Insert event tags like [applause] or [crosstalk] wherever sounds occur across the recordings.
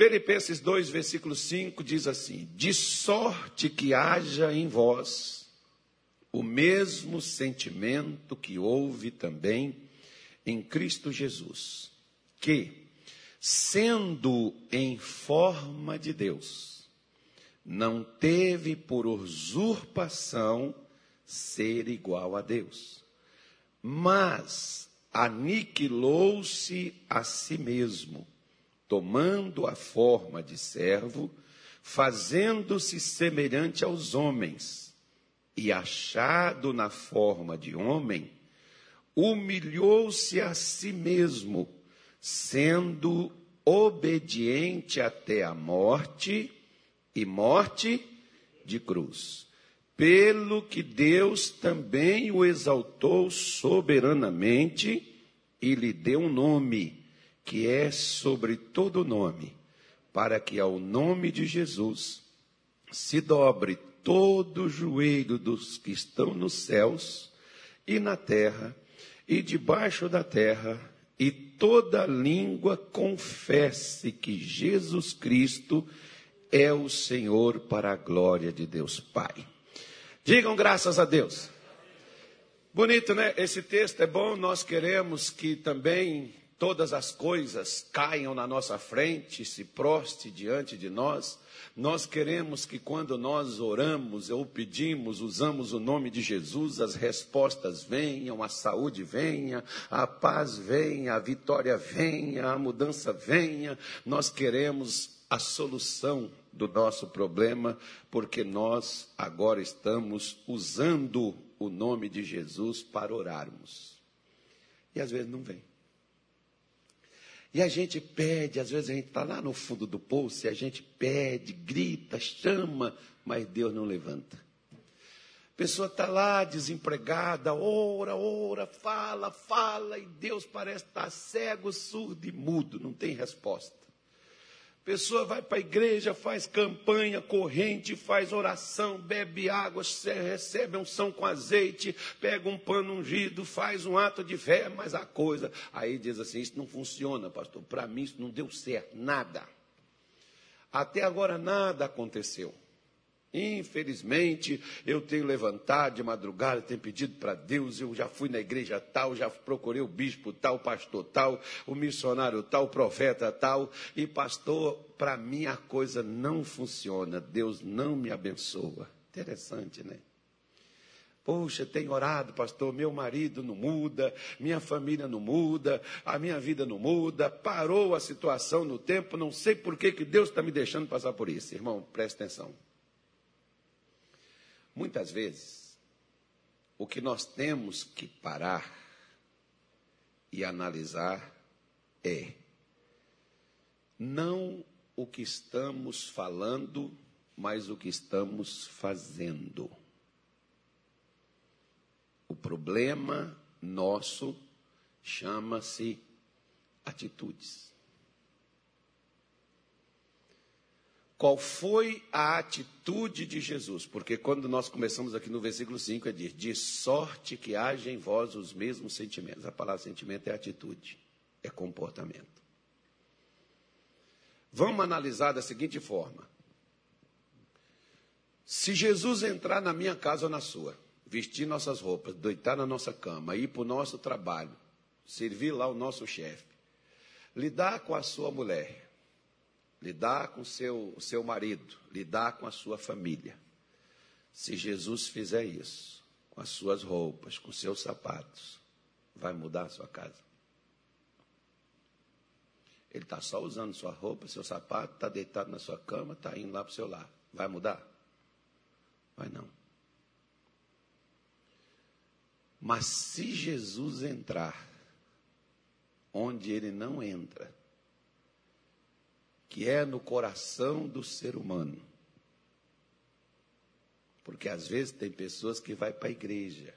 Filipenses 2, versículo 5 diz assim: De sorte que haja em vós o mesmo sentimento que houve também em Cristo Jesus, que, sendo em forma de Deus, não teve por usurpação ser igual a Deus, mas aniquilou-se a si mesmo, tomando a forma de servo, fazendo-se semelhante aos homens, e achado na forma de homem, humilhou-se a si mesmo, sendo obediente até a morte e morte de cruz. Pelo que Deus também o exaltou soberanamente e lhe deu um nome, que é sobre todo nome, para que ao nome de Jesus se dobre todo o joelho dos que estão nos céus e na terra e debaixo da terra, e toda língua confesse que Jesus Cristo é o Senhor para a glória de Deus Pai. Digam graças a Deus. Bonito, né? Esse texto é bom. Nós queremos que também todas as coisas caiam na nossa frente, se proste diante de nós. Nós queremos que quando nós oramos ou pedimos, usamos o nome de Jesus, as respostas venham, a saúde venha, a paz venha, a vitória venha, a mudança venha. Nós queremos a solução do nosso problema, porque nós agora estamos usando o nome de Jesus para orarmos. E às vezes não vem. E a gente pede, às vezes a gente está lá no fundo do poço e a gente pede, grita, chama, mas Deus não levanta. A pessoa está lá desempregada, ora, ora, fala, fala, e Deus parece estar cego, surdo e mudo, não tem resposta pessoa vai para a igreja, faz campanha, corrente, faz oração, bebe água, recebe unção com azeite, pega um pano ungido, faz um ato de fé, mas a coisa. Aí diz assim: Isso não funciona, pastor. Para mim isso não deu certo, nada. Até agora nada aconteceu. Infelizmente, eu tenho levantado de madrugada, tenho pedido para Deus, eu já fui na igreja tal, já procurei o bispo tal, o pastor tal, o missionário tal, o profeta tal, e pastor, para mim a coisa não funciona, Deus não me abençoa. Interessante, né? Poxa, tenho orado, pastor, meu marido não muda, minha família não muda, a minha vida não muda, parou a situação no tempo, não sei por que, que Deus está me deixando passar por isso. Irmão, presta atenção. Muitas vezes, o que nós temos que parar e analisar é não o que estamos falando, mas o que estamos fazendo. O problema nosso chama-se atitudes. Qual foi a atitude de Jesus? Porque quando nós começamos aqui no versículo 5, é dizer, de sorte que haja em vós os mesmos sentimentos. A palavra sentimento é atitude, é comportamento. Vamos analisar da seguinte forma. Se Jesus entrar na minha casa ou na sua, vestir nossas roupas, deitar na nossa cama, ir para o nosso trabalho, servir lá o nosso chefe, lidar com a sua mulher, lidar com seu, o seu marido, lidar com a sua família. Se Jesus fizer isso, com as suas roupas, com seus sapatos, vai mudar a sua casa. Ele está só usando sua roupa, seu sapato, está deitado na sua cama, está indo lá para o seu lar. Vai mudar? Vai não. Mas se Jesus entrar onde ele não entra, que é no coração do ser humano. Porque às vezes tem pessoas que vai para a igreja,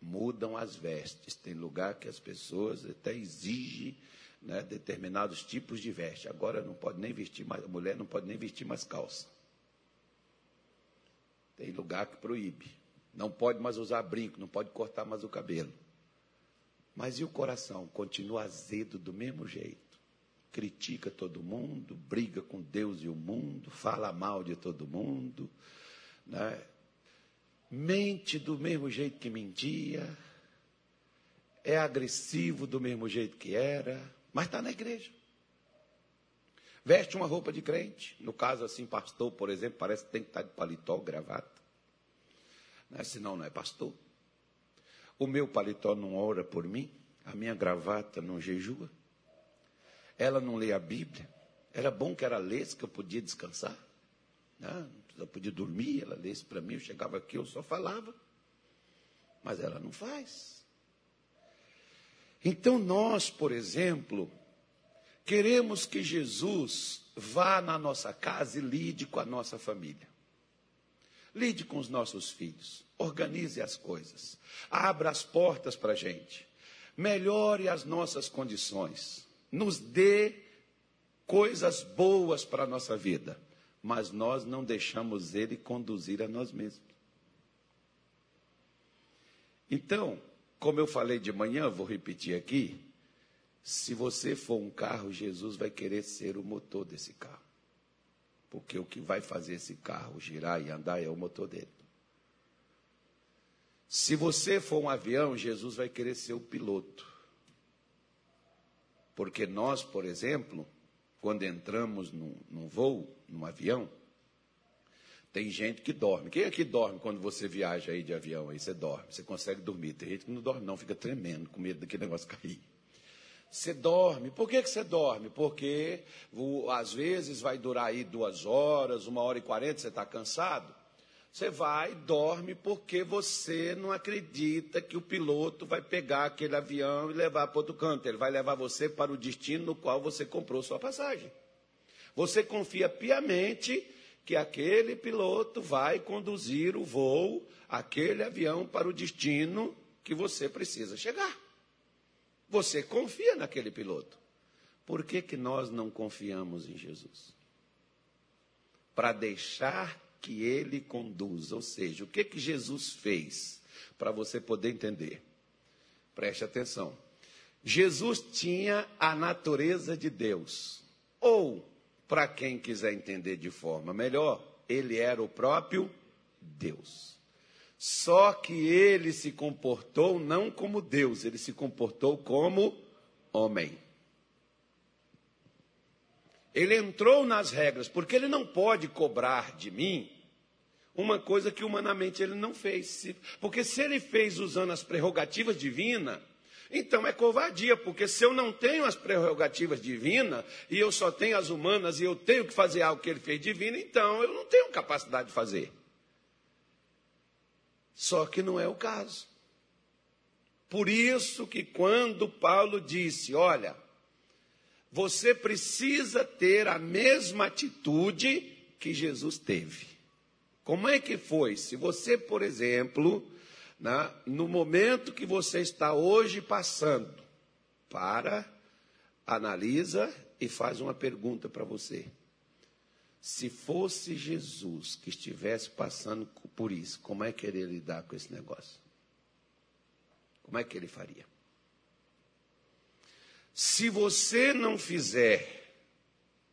mudam as vestes. Tem lugar que as pessoas até exigem né, determinados tipos de veste. Agora não pode nem vestir mais, a mulher não pode nem vestir mais calça. Tem lugar que proíbe. Não pode mais usar brinco, não pode cortar mais o cabelo. Mas e o coração? Continua azedo do mesmo jeito. Critica todo mundo, briga com Deus e o mundo, fala mal de todo mundo, né? mente do mesmo jeito que mentia, é agressivo do mesmo jeito que era, mas está na igreja. Veste uma roupa de crente, no caso assim, pastor, por exemplo, parece que tem que estar de paletó, gravata, né? senão não é pastor. O meu paletó não ora por mim, a minha gravata não jejua. Ela não lê a Bíblia. Era bom que ela lesse, que eu podia descansar. Né? Eu podia dormir, ela lesse para mim, eu chegava aqui, eu só falava. Mas ela não faz. Então nós, por exemplo, queremos que Jesus vá na nossa casa e lide com a nossa família. Lide com os nossos filhos. Organize as coisas. Abra as portas para a gente. Melhore as nossas condições. Nos dê coisas boas para a nossa vida. Mas nós não deixamos Ele conduzir a nós mesmos. Então, como eu falei de manhã, vou repetir aqui. Se você for um carro, Jesus vai querer ser o motor desse carro. Porque o que vai fazer esse carro girar e andar é o motor dele. Se você for um avião, Jesus vai querer ser o piloto. Porque nós, por exemplo, quando entramos num, num voo, num avião, tem gente que dorme. Quem é que dorme quando você viaja aí de avião? Aí você dorme, você consegue dormir. Tem gente que não dorme, não, fica tremendo, com medo daquele negócio cair. Você dorme. Por que, que você dorme? Porque às vezes vai durar aí duas horas, uma hora e quarenta, você está cansado. Você vai, dorme, porque você não acredita que o piloto vai pegar aquele avião e levar para outro canto. Ele vai levar você para o destino no qual você comprou sua passagem. Você confia piamente que aquele piloto vai conduzir o voo, aquele avião para o destino que você precisa chegar. Você confia naquele piloto. Por que, que nós não confiamos em Jesus? Para deixar que ele conduza. Ou seja, o que, que Jesus fez? Para você poder entender. Preste atenção. Jesus tinha a natureza de Deus. Ou, para quem quiser entender de forma melhor, ele era o próprio Deus. Só que ele se comportou não como Deus, ele se comportou como homem. Ele entrou nas regras, porque ele não pode cobrar de mim uma coisa que humanamente ele não fez. Porque se ele fez usando as prerrogativas divinas, então é covardia, porque se eu não tenho as prerrogativas divinas e eu só tenho as humanas e eu tenho que fazer algo que ele fez divino, então eu não tenho capacidade de fazer. Só que não é o caso. Por isso que quando Paulo disse, olha, você precisa ter a mesma atitude que Jesus teve. Como é que foi? Se você, por exemplo, né, no momento que você está hoje passando, para, analisa e faz uma pergunta para você. Se fosse Jesus que estivesse passando por isso, como é que ele ia lidar com esse negócio? Como é que ele faria? Se você não fizer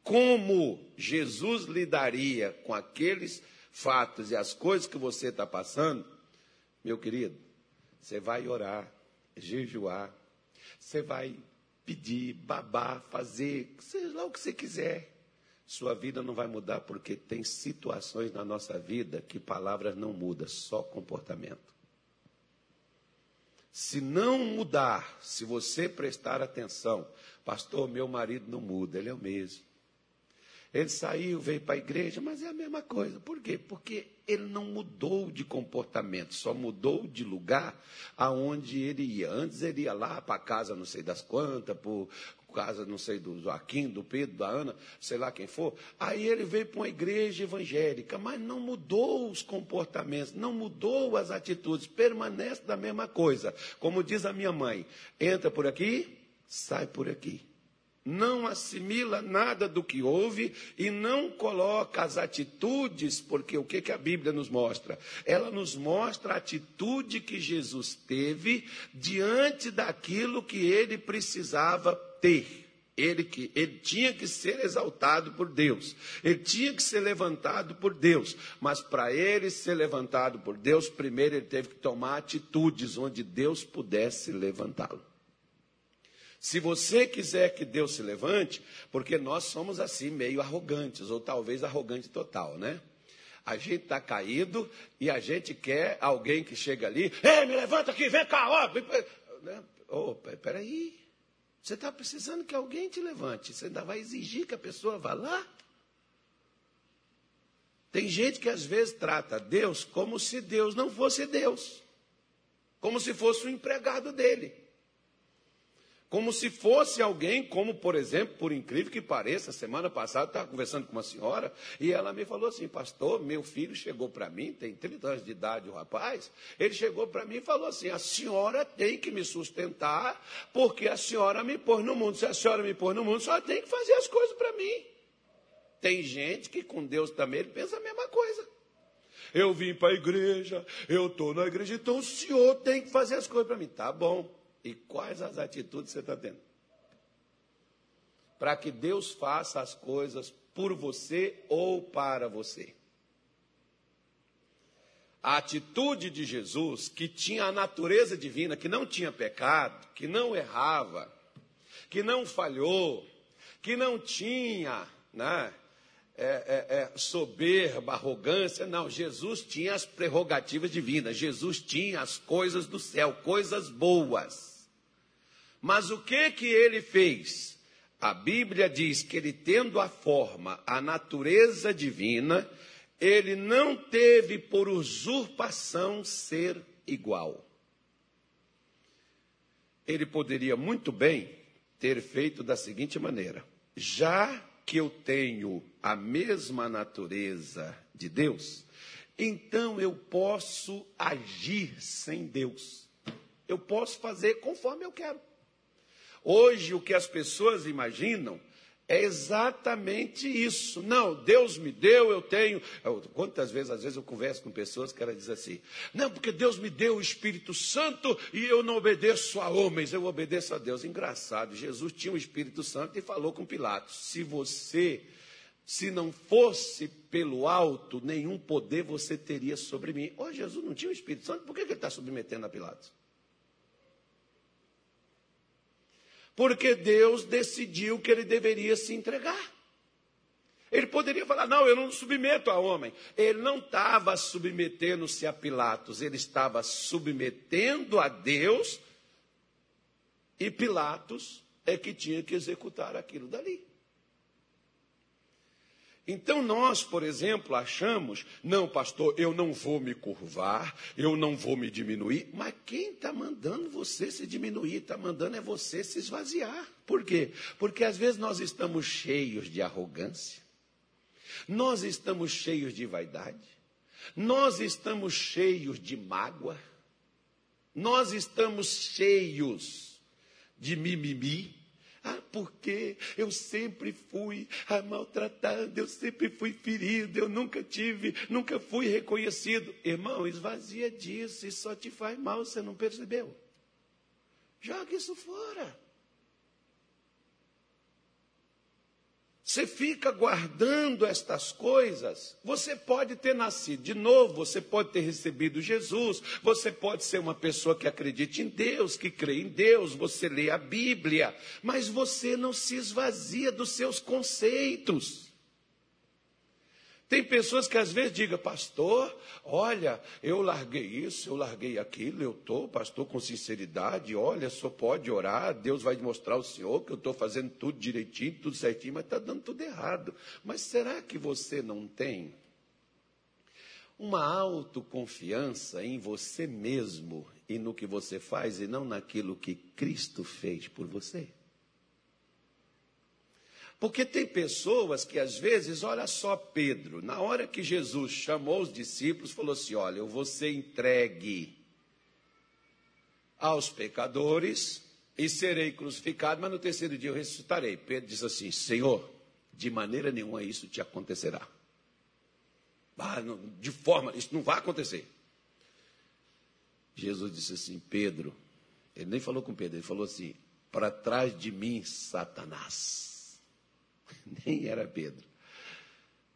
como Jesus lidaria com aqueles fatos e as coisas que você está passando, meu querido, você vai orar, jejuar, você vai pedir, babar, fazer, seja lá o que você quiser sua vida não vai mudar porque tem situações na nossa vida que palavras não mudam, só comportamento. Se não mudar, se você prestar atenção, pastor, meu marido não muda, ele é o mesmo. Ele saiu, veio para a igreja, mas é a mesma coisa. Por quê? Porque ele não mudou de comportamento, só mudou de lugar aonde ele ia. Antes ele ia lá para casa não sei das quantas, por casa não sei do Joaquim, do Pedro, da Ana, sei lá quem for. Aí ele veio para uma igreja evangélica, mas não mudou os comportamentos, não mudou as atitudes, permanece da mesma coisa. Como diz a minha mãe, entra por aqui, sai por aqui não assimila nada do que ouve e não coloca as atitudes, porque o que, que a Bíblia nos mostra? Ela nos mostra a atitude que Jesus teve diante daquilo que ele precisava ter. Ele, que, ele tinha que ser exaltado por Deus, ele tinha que ser levantado por Deus, mas para ele ser levantado por Deus, primeiro ele teve que tomar atitudes onde Deus pudesse levantá-lo. Se você quiser que Deus se levante, porque nós somos assim meio arrogantes, ou talvez arrogante total, né? A gente está caído e a gente quer alguém que chega ali, ei, me levanta aqui, vem cá, ó. Oh, peraí. Você está precisando que alguém te levante. Você ainda vai exigir que a pessoa vá lá? Tem gente que às vezes trata Deus como se Deus não fosse Deus. Como se fosse o um empregado dele. Como se fosse alguém, como por exemplo, por incrível que pareça, semana passada estava conversando com uma senhora e ela me falou assim: Pastor, meu filho chegou para mim, tem 30 anos de idade o rapaz, ele chegou para mim e falou assim: A senhora tem que me sustentar, porque a senhora me pôs no mundo. Se a senhora me pôs no mundo, a senhora tem que fazer as coisas para mim. Tem gente que com Deus também ele pensa a mesma coisa. Eu vim para a igreja, eu estou na igreja, então o senhor tem que fazer as coisas para mim. Tá bom. E quais as atitudes você está tendo? Para que Deus faça as coisas por você ou para você. A atitude de Jesus, que tinha a natureza divina, que não tinha pecado, que não errava, que não falhou, que não tinha né, é, é, é, soberba, arrogância. Não, Jesus tinha as prerrogativas divinas, Jesus tinha as coisas do céu, coisas boas. Mas o que que ele fez? A Bíblia diz que ele tendo a forma, a natureza divina, ele não teve por usurpação ser igual. Ele poderia muito bem ter feito da seguinte maneira: já que eu tenho a mesma natureza de Deus, então eu posso agir sem Deus. Eu posso fazer conforme eu quero. Hoje, o que as pessoas imaginam é exatamente isso. Não, Deus me deu, eu tenho. Quantas vezes, às vezes, eu converso com pessoas que ela diz assim: não, porque Deus me deu o Espírito Santo e eu não obedeço a homens, eu obedeço a Deus. Engraçado, Jesus tinha o Espírito Santo e falou com Pilatos: se você. Se não fosse pelo alto, nenhum poder você teria sobre mim. Oh, Jesus não tinha o Espírito Santo, por que ele está submetendo a Pilatos? Porque Deus decidiu que ele deveria se entregar. Ele poderia falar: não, eu não submeto a homem. Ele não estava submetendo-se a Pilatos, ele estava submetendo a Deus, e Pilatos é que tinha que executar aquilo dali. Então nós, por exemplo, achamos, não, pastor, eu não vou me curvar, eu não vou me diminuir, mas quem está mandando você se diminuir, está mandando é você se esvaziar. Por quê? Porque às vezes nós estamos cheios de arrogância, nós estamos cheios de vaidade, nós estamos cheios de mágoa, nós estamos cheios de mimimi, ah, porque eu sempre fui maltratado, eu sempre fui ferido, eu nunca tive, nunca fui reconhecido. Irmão, esvazia disso, isso só te faz mal, você não percebeu? Joga isso fora. Você fica guardando estas coisas, você pode ter nascido de novo, você pode ter recebido Jesus, você pode ser uma pessoa que acredite em Deus, que crê em Deus, você lê a Bíblia, mas você não se esvazia dos seus conceitos. Tem pessoas que às vezes digam, pastor, olha, eu larguei isso, eu larguei aquilo, eu estou, pastor, com sinceridade, olha, só pode orar, Deus vai mostrar ao senhor que eu estou fazendo tudo direitinho, tudo certinho, mas está dando tudo errado. Mas será que você não tem uma autoconfiança em você mesmo e no que você faz e não naquilo que Cristo fez por você? Porque tem pessoas que às vezes, olha só Pedro, na hora que Jesus chamou os discípulos, falou assim: Olha, eu vou ser entregue aos pecadores e serei crucificado, mas no terceiro dia eu ressuscitarei. Pedro diz assim: Senhor, de maneira nenhuma isso te acontecerá. Ah, de forma, isso não vai acontecer. Jesus disse assim: Pedro, ele nem falou com Pedro, ele falou assim: para trás de mim, Satanás. [laughs] Nem era Pedro.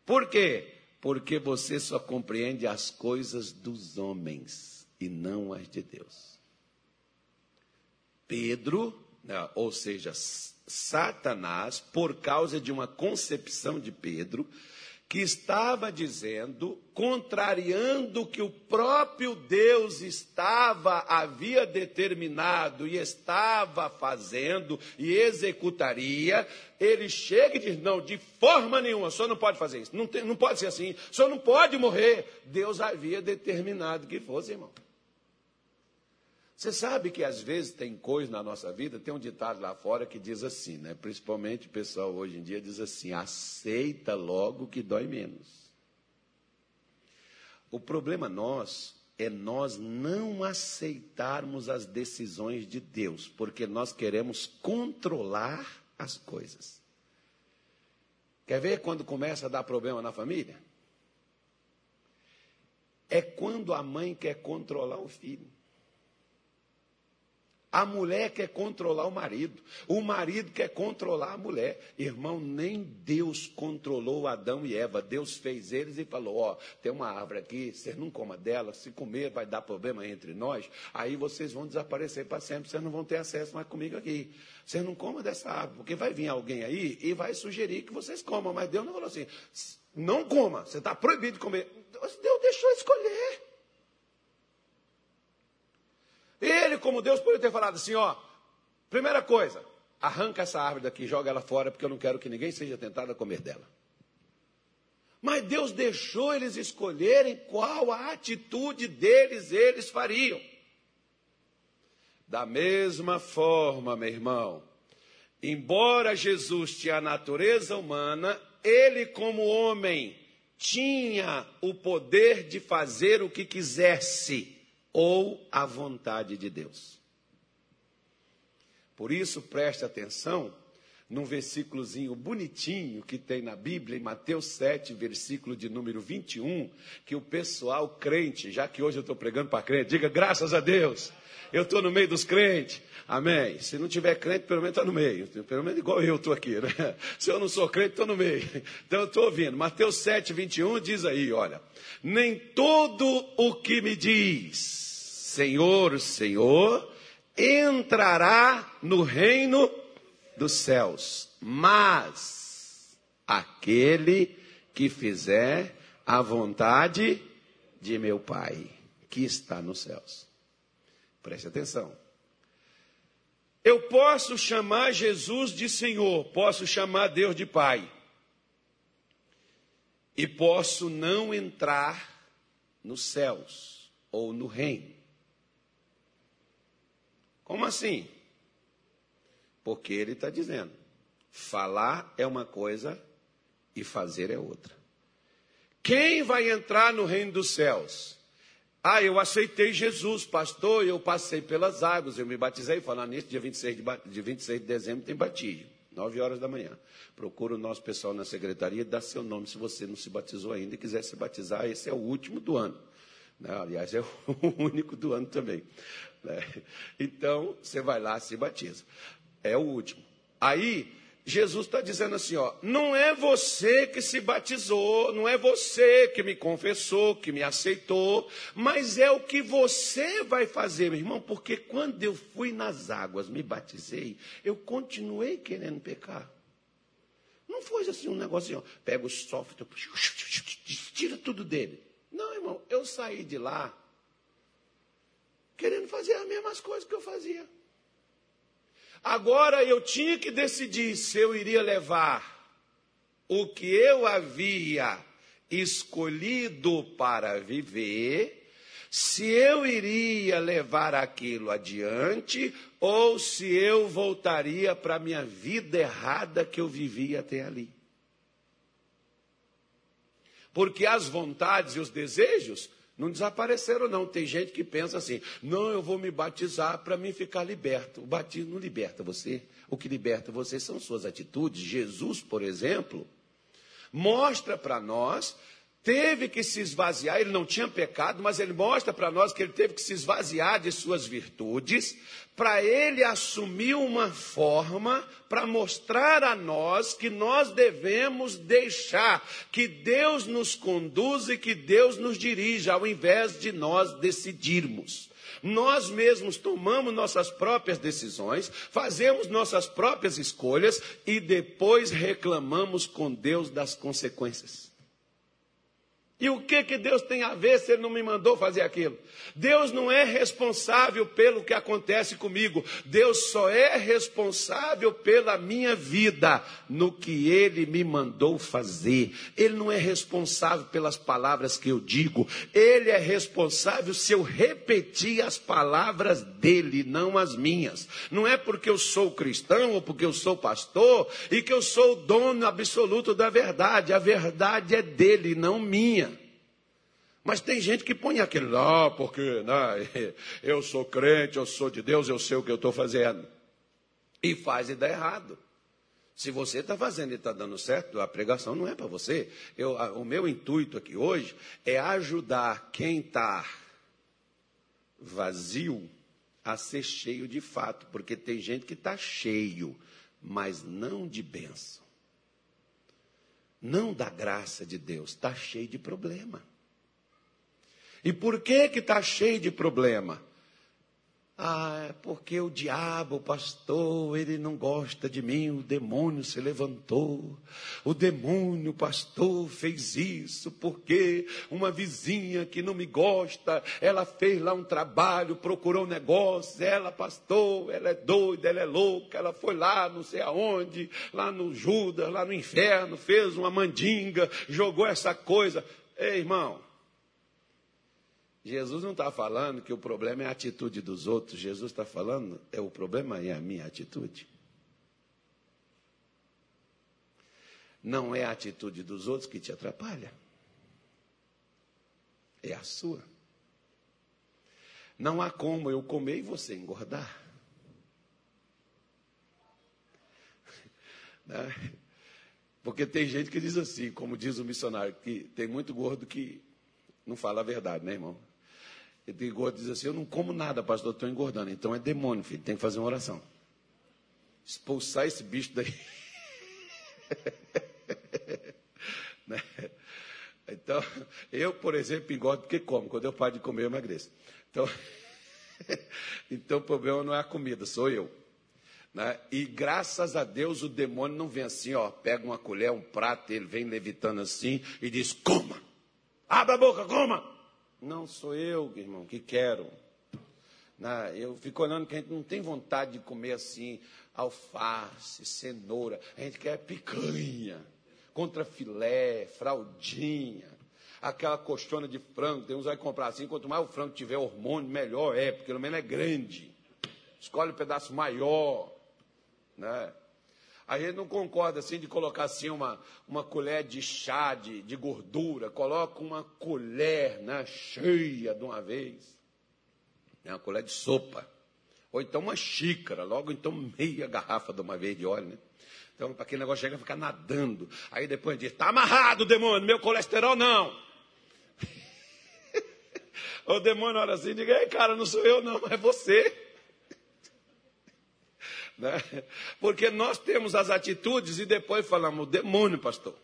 Por quê? Porque você só compreende as coisas dos homens e não as de Deus. Pedro, né, ou seja, Satanás, por causa de uma concepção de Pedro, que estava dizendo, contrariando o que o próprio Deus estava, havia determinado e estava fazendo e executaria, ele chega e diz: Não, de forma nenhuma, o senhor não pode fazer isso, não, tem, não pode ser assim, o senhor não pode morrer. Deus havia determinado que fosse, irmão. Você sabe que às vezes tem coisa na nossa vida, tem um ditado lá fora que diz assim, né? Principalmente o pessoal hoje em dia diz assim: aceita logo que dói menos. O problema nosso é nós não aceitarmos as decisões de Deus, porque nós queremos controlar as coisas. Quer ver quando começa a dar problema na família? É quando a mãe quer controlar o filho. A mulher quer controlar o marido, o marido quer controlar a mulher. Irmão, nem Deus controlou Adão e Eva. Deus fez eles e falou: Ó, tem uma árvore aqui, vocês não comam dela, se comer vai dar problema entre nós, aí vocês vão desaparecer para sempre, vocês não vão ter acesso mais comigo aqui. Vocês não comam dessa árvore, porque vai vir alguém aí e vai sugerir que vocês comam. Mas Deus não falou assim: não coma, você está proibido de comer. Deus deixou escolher. Ele, como Deus, poderia ter falado assim: ó, primeira coisa, arranca essa árvore daqui, joga ela fora, porque eu não quero que ninguém seja tentado a comer dela. Mas Deus deixou eles escolherem qual a atitude deles eles fariam. Da mesma forma, meu irmão, embora Jesus tinha a natureza humana, ele, como homem, tinha o poder de fazer o que quisesse ou a vontade de Deus. Por isso, preste atenção num versículozinho bonitinho que tem na Bíblia, em Mateus 7, versículo de número 21, que o pessoal crente, já que hoje eu estou pregando para crente, diga graças a Deus, eu estou no meio dos crentes, amém. Se não tiver crente, pelo menos está no meio, pelo menos igual eu estou aqui, né? Se eu não sou crente, estou no meio. Então eu estou ouvindo. Mateus 7, 21 diz aí, olha, nem todo o que me diz, Senhor, Senhor, entrará no reino dos céus, mas aquele que fizer a vontade de meu Pai, que está nos céus. Preste atenção. Eu posso chamar Jesus de Senhor, posso chamar Deus de Pai, e posso não entrar nos céus ou no reino. Como assim? Porque ele está dizendo: falar é uma coisa e fazer é outra. Quem vai entrar no reino dos céus? Ah, eu aceitei Jesus, pastor, eu passei pelas águas, eu me batizei. Falando nisso, dia 26 de, de 26 de dezembro tem batismo, 9 horas da manhã. Procura o nosso pessoal na secretaria dá seu nome se você não se batizou ainda e quiser se batizar. Esse é o último do ano. Né? Aliás, [laughs] é o único do ano também. Né? Então, você vai lá, se batiza. É o último. Aí, Jesus está dizendo assim: ó, não é você que se batizou, não é você que me confessou, que me aceitou, mas é o que você vai fazer, meu irmão, porque quando eu fui nas águas, me batizei, eu continuei querendo pecar. Não foi assim um negocinho, pega o software, tira tudo dele. Não, irmão, eu saí de lá querendo fazer as mesmas coisas que eu fazia. Agora eu tinha que decidir se eu iria levar o que eu havia escolhido para viver, se eu iria levar aquilo adiante ou se eu voltaria para a minha vida errada que eu vivia até ali. Porque as vontades e os desejos não desapareceram, não. Tem gente que pensa assim: não, eu vou me batizar para mim ficar liberto. O batismo não liberta você. O que liberta você são suas atitudes. Jesus, por exemplo, mostra para nós teve que se esvaziar, ele não tinha pecado, mas ele mostra para nós que ele teve que se esvaziar de suas virtudes, para ele assumir uma forma para mostrar a nós que nós devemos deixar que Deus nos conduza e que Deus nos dirija, ao invés de nós decidirmos. Nós mesmos tomamos nossas próprias decisões, fazemos nossas próprias escolhas e depois reclamamos com Deus das consequências. E o que, que Deus tem a ver se Ele não me mandou fazer aquilo? Deus não é responsável pelo que acontece comigo. Deus só é responsável pela minha vida, no que Ele me mandou fazer. Ele não é responsável pelas palavras que eu digo. Ele é responsável se eu repetir as palavras dele, não as minhas. Não é porque eu sou cristão ou porque eu sou pastor e que eu sou o dono absoluto da verdade. A verdade é dele, não minha. Mas tem gente que põe lá, ah, porque né, [laughs] eu sou crente, eu sou de Deus, eu sei o que eu estou fazendo. E faz e dá errado. Se você está fazendo e está dando certo, a pregação não é para você. Eu, a, o meu intuito aqui hoje é ajudar quem está vazio a ser cheio de fato, porque tem gente que está cheio, mas não de bênção. Não da graça de Deus, está cheio de problema. E por que que está cheio de problema? Ah, é porque o diabo, o pastor, ele não gosta de mim, o demônio se levantou. O demônio, pastor, fez isso porque uma vizinha que não me gosta, ela fez lá um trabalho, procurou um negócio, ela, pastor, ela é doida, ela é louca, ela foi lá, não sei aonde, lá no Judas, lá no inferno, fez uma mandinga, jogou essa coisa. Ei, irmão, Jesus não está falando que o problema é a atitude dos outros, Jesus está falando é o problema é a minha atitude. Não é a atitude dos outros que te atrapalha, é a sua. Não há como eu comer e você engordar. [laughs] Né? Porque tem gente que diz assim, como diz o missionário, que tem muito gordo que não fala a verdade, né, irmão? Ele gordo diz assim: Eu não como nada, pastor, estou engordando. Então é demônio, filho, tem que fazer uma oração. Expulsar esse bicho daí. [laughs] né? Então, eu, por exemplo, engordo porque como. Quando eu paro de comer, eu emagreço. Então, [laughs] então o problema não é a comida, sou eu. Né? E graças a Deus o demônio não vem assim, ó, pega uma colher, um prato, ele vem levitando assim e diz: coma, abra a boca, coma. Não sou eu, irmão, que quero. Né? Eu fico olhando que a gente não tem vontade de comer assim, alface, cenoura. A gente quer picanha, contra filé, fraldinha, aquela coxona de frango. Tem uns vai comprar assim, quanto mais o frango tiver hormônio, melhor é, porque pelo menos é grande. Escolhe um pedaço maior. Né? A gente não concorda assim de colocar assim uma, uma colher de chá de, de gordura, coloca uma colher né, cheia de uma vez, né, uma colher de sopa, ou então uma xícara, logo então meia garrafa de uma vez de óleo, né? Então, para aquele negócio chega a ficar nadando. Aí depois diz, está amarrado, demônio, meu colesterol não. [laughs] o demônio olha assim e diz, ei, cara, não sou eu não, é você. Né? Porque nós temos as atitudes e depois falamos, demônio, pastor.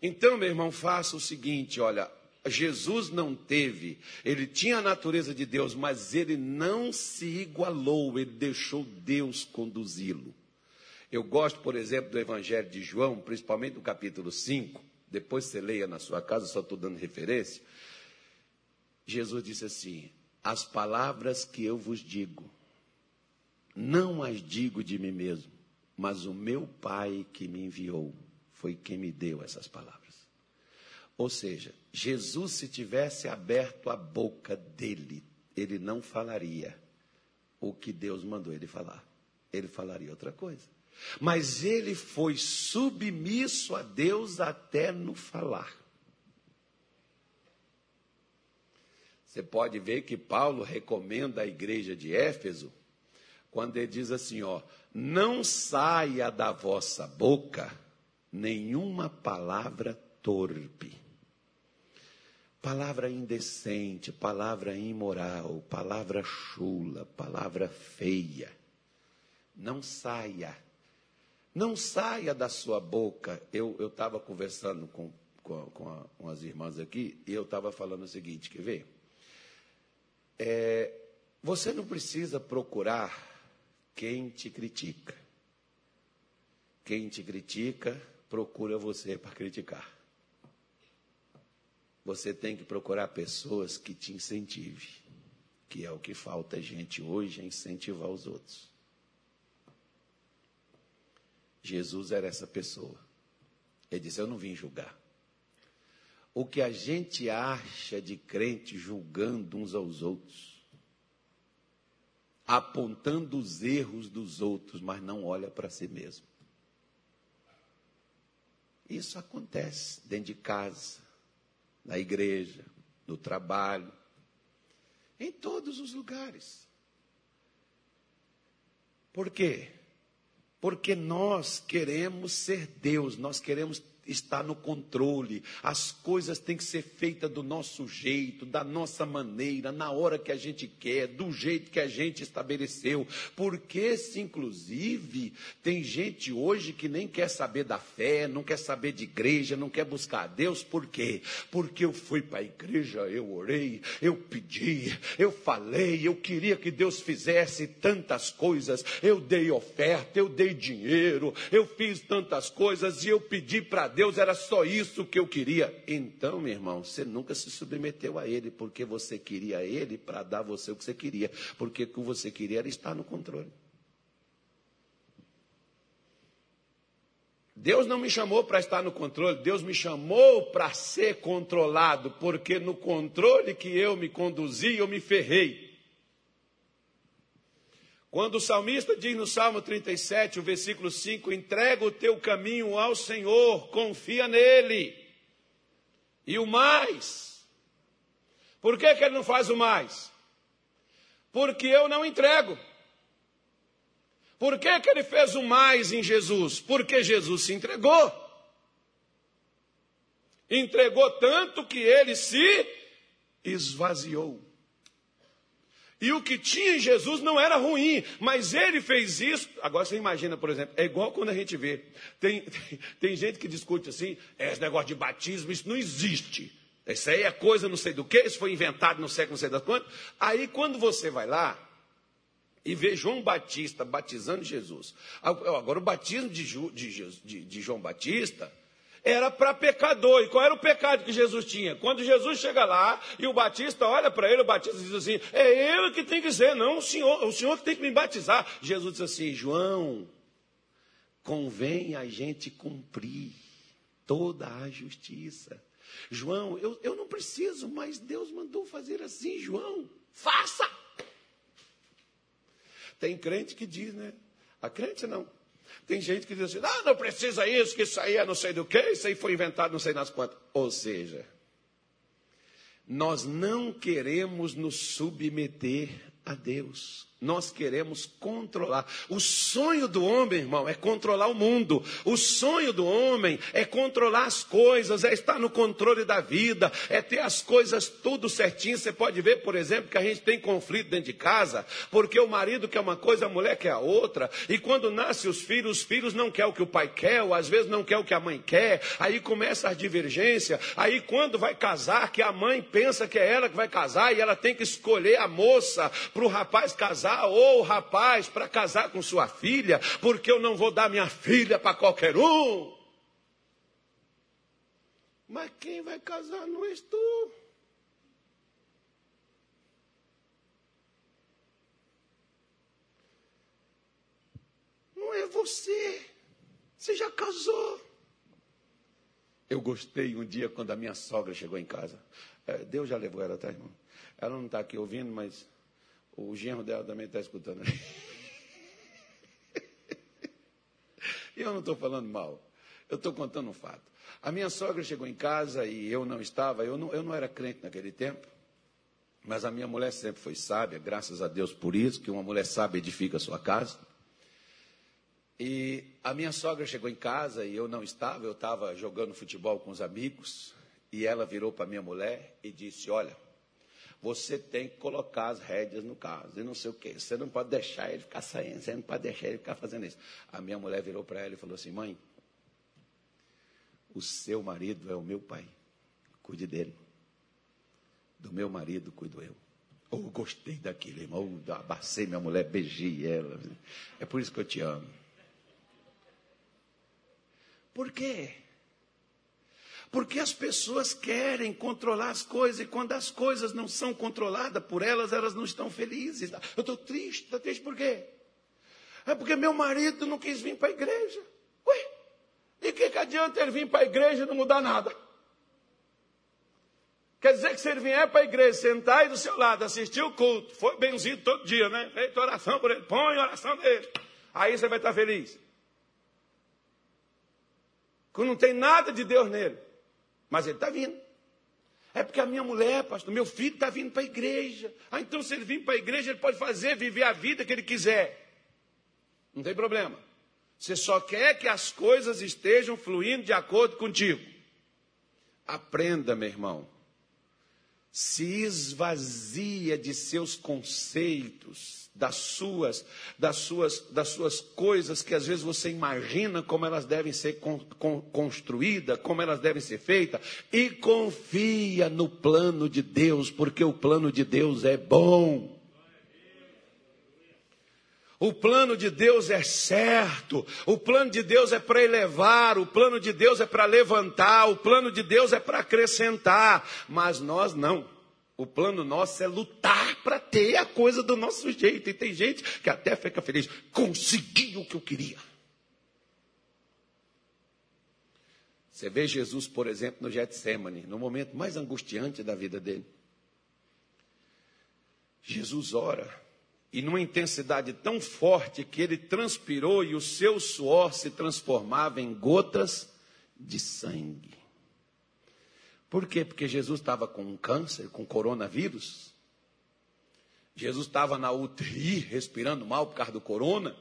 Então, meu irmão, faça o seguinte: olha, Jesus não teve, ele tinha a natureza de Deus, mas ele não se igualou, ele deixou Deus conduzi-lo. Eu gosto, por exemplo, do Evangelho de João, principalmente do capítulo 5, depois você leia na sua casa, só estou dando referência. Jesus disse assim: As palavras que eu vos digo, não as digo de mim mesmo, mas o meu Pai que me enviou foi quem me deu essas palavras. Ou seja, Jesus, se tivesse aberto a boca dele, ele não falaria o que Deus mandou ele falar. Ele falaria outra coisa. Mas ele foi submisso a Deus até no falar. Você pode ver que Paulo recomenda à igreja de Éfeso quando ele diz assim, ó, não saia da vossa boca nenhuma palavra torpe. palavra indecente, palavra imoral, palavra chula, palavra feia. Não saia. Não saia da sua boca. Eu estava conversando com, com, com, a, com, as irmãs aqui e eu estava falando o seguinte: quer ver? É, você não precisa procurar quem te critica. Quem te critica, procura você para criticar. Você tem que procurar pessoas que te incentive, que é o que falta gente hoje, é incentivar os outros. Jesus era essa pessoa. Ele disse: Eu não vim julgar. O que a gente acha de crente julgando uns aos outros, apontando os erros dos outros, mas não olha para si mesmo. Isso acontece dentro de casa, na igreja, no trabalho, em todos os lugares. Por quê? Porque nós queremos ser Deus, nós queremos está no controle. As coisas têm que ser feitas do nosso jeito, da nossa maneira, na hora que a gente quer, do jeito que a gente estabeleceu. Porque se inclusive tem gente hoje que nem quer saber da fé, não quer saber de igreja, não quer buscar a Deus, por quê? Porque eu fui para a igreja, eu orei, eu pedi, eu falei, eu queria que Deus fizesse tantas coisas, eu dei oferta, eu dei dinheiro, eu fiz tantas coisas e eu pedi para Deus era só isso que eu queria. Então, meu irmão, você nunca se submeteu a Ele, porque você queria Ele para dar você o que você queria, porque o que você queria era estar no controle. Deus não me chamou para estar no controle, Deus me chamou para ser controlado, porque no controle que eu me conduzi, eu me ferrei. Quando o salmista diz no Salmo 37, o versículo 5: entrega o teu caminho ao Senhor, confia nele. E o mais. Por que, que ele não faz o mais? Porque eu não entrego. Por que, que ele fez o mais em Jesus? Porque Jesus se entregou. Entregou tanto que ele se esvaziou. E o que tinha em Jesus não era ruim, mas ele fez isso. Agora você imagina, por exemplo, é igual quando a gente vê. Tem, [laughs] tem, tem gente que discute assim, é, esse negócio de batismo, isso não existe. Isso aí é coisa não sei do que, isso foi inventado no século não sei das quantas. Aí quando você vai lá e vê João Batista batizando Jesus. Agora o batismo de, de, de, de João Batista era para pecador. E qual era o pecado que Jesus tinha? Quando Jesus chega lá e o Batista olha para ele, o Batista diz assim: É eu que tem que dizer, não o senhor, o senhor que tem que me batizar. Jesus diz assim: João, convém a gente cumprir toda a justiça. João, eu, eu não preciso, mas Deus mandou fazer assim, João, faça. Tem crente que diz, né? A crente não. Tem gente que diz assim, ah, não precisa isso, que isso aí é não sei do que, isso aí foi inventado não sei nas quantas. Ou seja, nós não queremos nos submeter a Deus nós queremos controlar. O sonho do homem, irmão, é controlar o mundo. O sonho do homem é controlar as coisas, é estar no controle da vida, é ter as coisas tudo certinho. Você pode ver, por exemplo, que a gente tem conflito dentro de casa, porque o marido quer uma coisa, a mulher quer a outra. E quando nascem os filhos, os filhos não querem o que o pai quer, ou às vezes não quer o que a mãe quer. Aí começa a divergência. Aí quando vai casar, que a mãe pensa que é ela que vai casar e ela tem que escolher a moça para o rapaz casar ou rapaz para casar com sua filha, porque eu não vou dar minha filha para qualquer um. Mas quem vai casar não és tu. Não é você. Você já casou. Eu gostei um dia quando a minha sogra chegou em casa. É, Deus já levou ela, tá, irmão? Ela não está aqui ouvindo, mas o genro dela também está escutando. [laughs] Eu não estou falando mal. Eu estou contando um fato. A minha sogra chegou em casa e eu não estava, eu não, eu não era crente naquele tempo. Mas a minha mulher sempre foi sábia, graças a Deus por isso, que uma mulher sábia edifica a sua casa. E a minha sogra chegou em casa e eu não estava, eu estava jogando futebol com os amigos. E ela virou para minha mulher e disse: Olha, você tem que colocar as rédeas no carro, e não sei o quê. Você não pode deixar ele ficar saindo, você não pode deixar ele ficar fazendo isso. A minha mulher virou para ela e falou assim: Mãe, o seu marido é o meu pai, cuide dele. Do meu marido cuido eu. Oh, gostei daquilo, irmão. Oh, abacei minha mulher, beijei ela. É por isso que eu te amo. Por quê? Porque as pessoas querem controlar as coisas e quando as coisas não são controladas por elas, elas não estão felizes. Eu estou triste, estou triste por quê? É porque meu marido não quis vir para a igreja. Ué, e que, que adianta ele vir para a igreja e não mudar nada? Quer dizer que se ele vier para a igreja, sentar aí do seu lado, assistir o culto, foi benzido todo dia, né? Feita oração por ele, põe oração dele. Aí você vai estar feliz. Quando não tem nada de Deus nele. Mas ele está vindo. É porque a minha mulher, pastor, meu filho está vindo para a igreja. Ah, então se ele vir para a igreja, ele pode fazer, viver a vida que ele quiser. Não tem problema. Você só quer que as coisas estejam fluindo de acordo contigo. Aprenda, meu irmão se esvazia de seus conceitos, das suas, das suas, das suas coisas que às vezes você imagina como elas devem ser con, con, construídas, como elas devem ser feitas, e confia no plano de Deus, porque o plano de Deus é bom. O plano de Deus é certo, o plano de Deus é para elevar, o plano de Deus é para levantar, o plano de Deus é para acrescentar, mas nós não. O plano nosso é lutar para ter a coisa do nosso jeito. E tem gente que até fica feliz, consegui o que eu queria. Você vê Jesus, por exemplo, no Getsemane, no momento mais angustiante da vida dele. Jesus ora e numa intensidade tão forte que ele transpirou e o seu suor se transformava em gotas de sangue. Por quê? Porque Jesus estava com um câncer, com coronavírus. Jesus estava na UTI, respirando mal por causa do corona?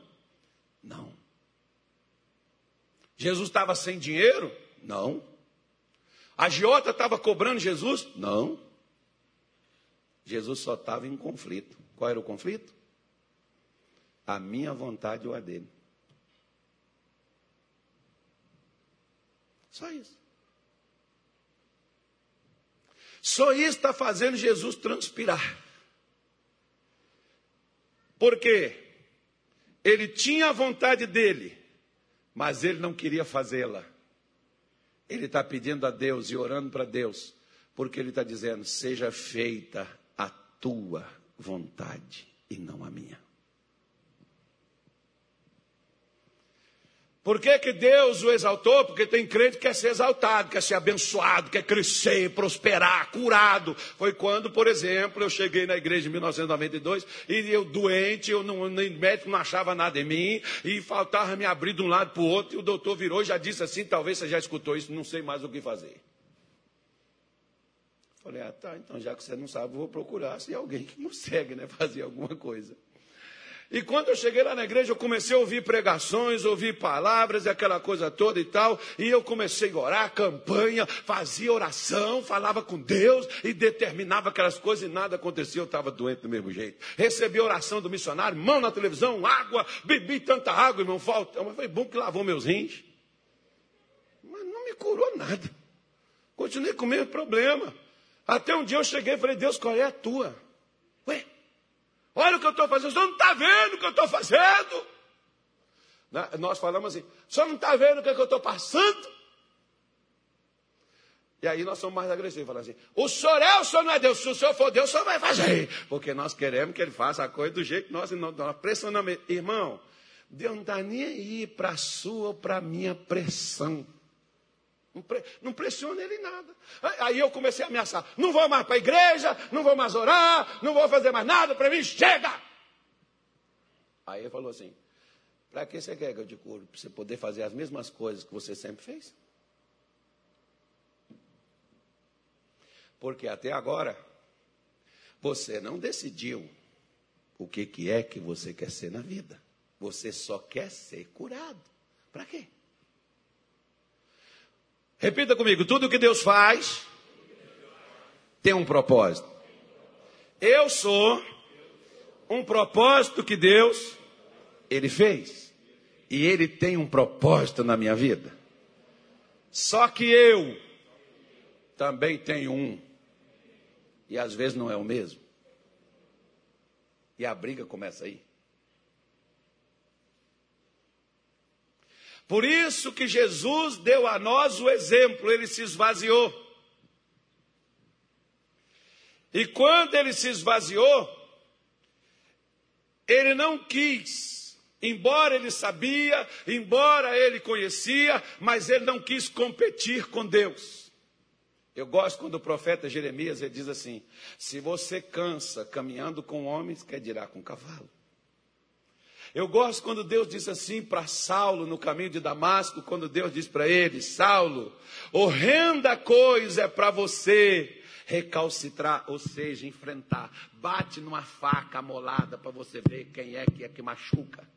Não. Jesus estava sem dinheiro? Não. A Giota estava cobrando Jesus? Não. Jesus só estava em conflito. Qual era o conflito? a minha vontade ou a dele. Só isso. Só isso está fazendo Jesus transpirar. Porque ele tinha a vontade dele, mas ele não queria fazê-la. Ele está pedindo a Deus e orando para Deus, porque ele está dizendo: seja feita a tua vontade e não a minha. Por que, que Deus o exaltou? Porque tem crente que quer ser exaltado, quer ser abençoado, quer crescer, prosperar, curado. Foi quando, por exemplo, eu cheguei na igreja em 1992 e eu doente, eu não, nem médico não achava nada em mim e faltava me abrir de um lado para o outro e o doutor virou e já disse assim, talvez você já escutou isso, não sei mais o que fazer. Falei, ah tá, então já que você não sabe, vou procurar se alguém que consegue né, fazer alguma coisa. E quando eu cheguei lá na igreja, eu comecei a ouvir pregações, ouvir palavras e aquela coisa toda e tal. E eu comecei a orar, campanha, fazia oração, falava com Deus e determinava aquelas coisas e nada acontecia. Eu estava doente do mesmo jeito. Recebi oração do missionário, mão na televisão, água, bebi tanta água, irmão, falta. Mas foi bom que lavou meus rins. Mas não me curou nada. Continuei com o mesmo problema. Até um dia eu cheguei e falei, Deus, qual é a tua? Olha o que eu estou fazendo, o senhor não está vendo o que eu estou fazendo. Né? Nós falamos assim, o senhor não está vendo o que, é que eu estou passando? E aí nós somos mais agressivos, falando assim, o senhor é, o senhor não é Deus, se o senhor for Deus, o senhor vai fazer. Porque nós queremos que ele faça a coisa do jeito que nós, nós pressionamos. Irmão, Deus não está nem aí para a sua ou para a minha pressão. Não, pre, não pressiona ele em nada. Aí eu comecei a ameaçar: não vou mais para a igreja, não vou mais orar, não vou fazer mais nada para mim, chega! Aí ele falou assim: para que você quer que eu te? Para você poder fazer as mesmas coisas que você sempre fez? Porque até agora, você não decidiu o que, que é que você quer ser na vida. Você só quer ser curado. Para quê? Repita comigo: tudo que Deus faz, tem um propósito. Eu sou um propósito que Deus ele fez. E ele tem um propósito na minha vida. Só que eu também tenho um. E às vezes não é o mesmo. E a briga começa aí. Por isso que Jesus deu a nós o exemplo, ele se esvaziou. E quando ele se esvaziou, ele não quis, embora ele sabia, embora ele conhecia, mas ele não quis competir com Deus. Eu gosto quando o profeta Jeremias ele diz assim: se você cansa caminhando com homens, quer dirá com cavalo. Eu gosto quando Deus diz assim para Saulo no caminho de Damasco, quando Deus diz para ele: Saulo, horrenda coisa é para você recalcitrar, ou seja, enfrentar. Bate numa faca amolada para você ver quem é que é que machuca.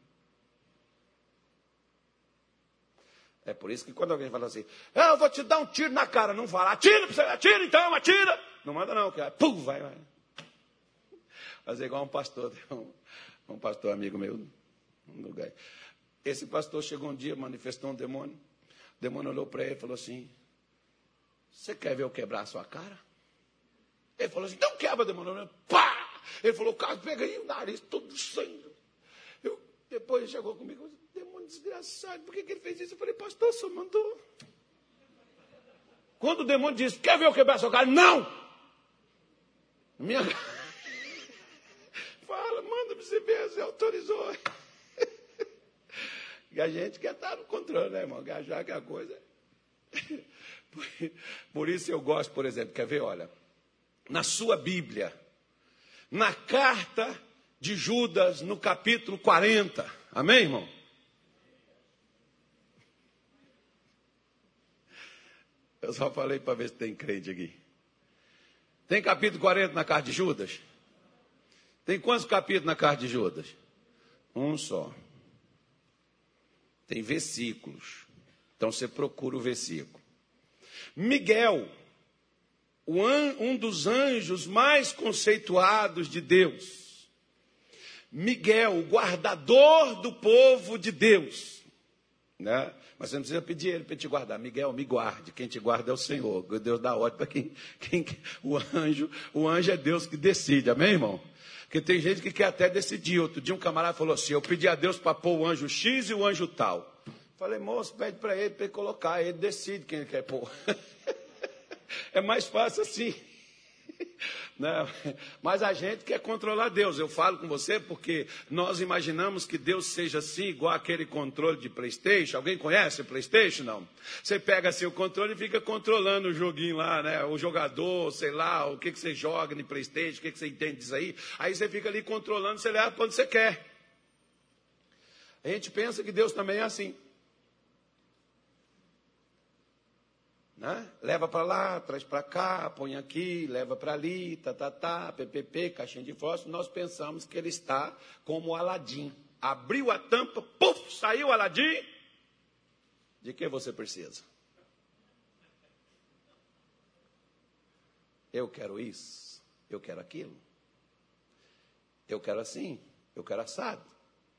É por isso que quando alguém fala assim, eu vou te dar um tiro na cara, não fala, atira, atira então, atira. Não manda não, que pum, vai, vai. Fazer igual um pastor, [laughs] um, um pastor amigo meu. Esse pastor chegou um dia, manifestou um demônio. O demônio olhou para ele e falou assim: Você quer ver eu quebrar a sua cara? Ele falou assim: Então quebra, demônio. Pá! Ele falou: Cara, pega aí o nariz todo sangue. Eu, depois ele chegou comigo: Demônio desgraçado, por que, que ele fez isso? Eu falei: Pastor, só mandou. Quando o demônio disse: Quer ver eu quebrar a sua cara? Não! Minha. [laughs] Fala, manda para você ver, você autorizou. E a gente quer estar no controle, né, irmão? Achar que a coisa. É [laughs] por isso eu gosto, por exemplo, quer ver? Olha, na sua Bíblia, na carta de Judas, no capítulo 40. Amém, irmão? Eu só falei para ver se tem crente aqui. Tem capítulo 40 na carta de Judas? Tem quantos capítulos na carta de Judas? Um só tem versículos. Então você procura o versículo. Miguel, um dos anjos mais conceituados de Deus. Miguel, o guardador do povo de Deus. Né? Mas você não precisa pedir ele para te guardar. Miguel, me guarde. Quem te guarda é o Senhor. Deus dá ordem para quem, quem. O anjo, o anjo é Deus que decide. Amém, irmão? Porque tem gente que quer até decidir. Outro dia um camarada falou assim: Eu pedi a Deus para pôr o anjo X e o anjo tal. Falei, moço, pede para ele, para ele colocar, ele decide quem ele quer pôr. [laughs] é mais fácil assim. Não, mas a gente quer controlar Deus. Eu falo com você porque nós imaginamos que Deus seja assim, igual aquele controle de Playstation. Alguém conhece Playstation? Não. Você pega assim o controle e fica controlando o joguinho lá, né? O jogador, sei lá, o que, que você joga no Playstation, o que, que você entende disso aí. Aí você fica ali controlando, você leva onde você quer. A gente pensa que Deus também é assim. Né? Leva para lá, traz para cá, põe aqui, leva para ali, tá, tá, tá, PPP, caixinha de fósforo. Nós pensamos que ele está como Aladim. Abriu a tampa, puf, saiu Aladim. De que você precisa? Eu quero isso, eu quero aquilo. Eu quero assim, eu quero assado.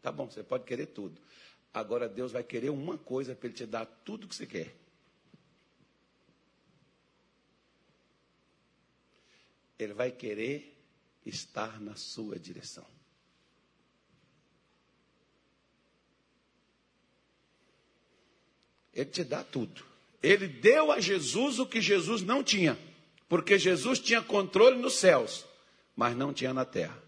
Tá bom, você pode querer tudo. Agora Deus vai querer uma coisa para Ele te dar tudo que você quer. Ele vai querer estar na sua direção. Ele te dá tudo. Ele deu a Jesus o que Jesus não tinha. Porque Jesus tinha controle nos céus, mas não tinha na terra.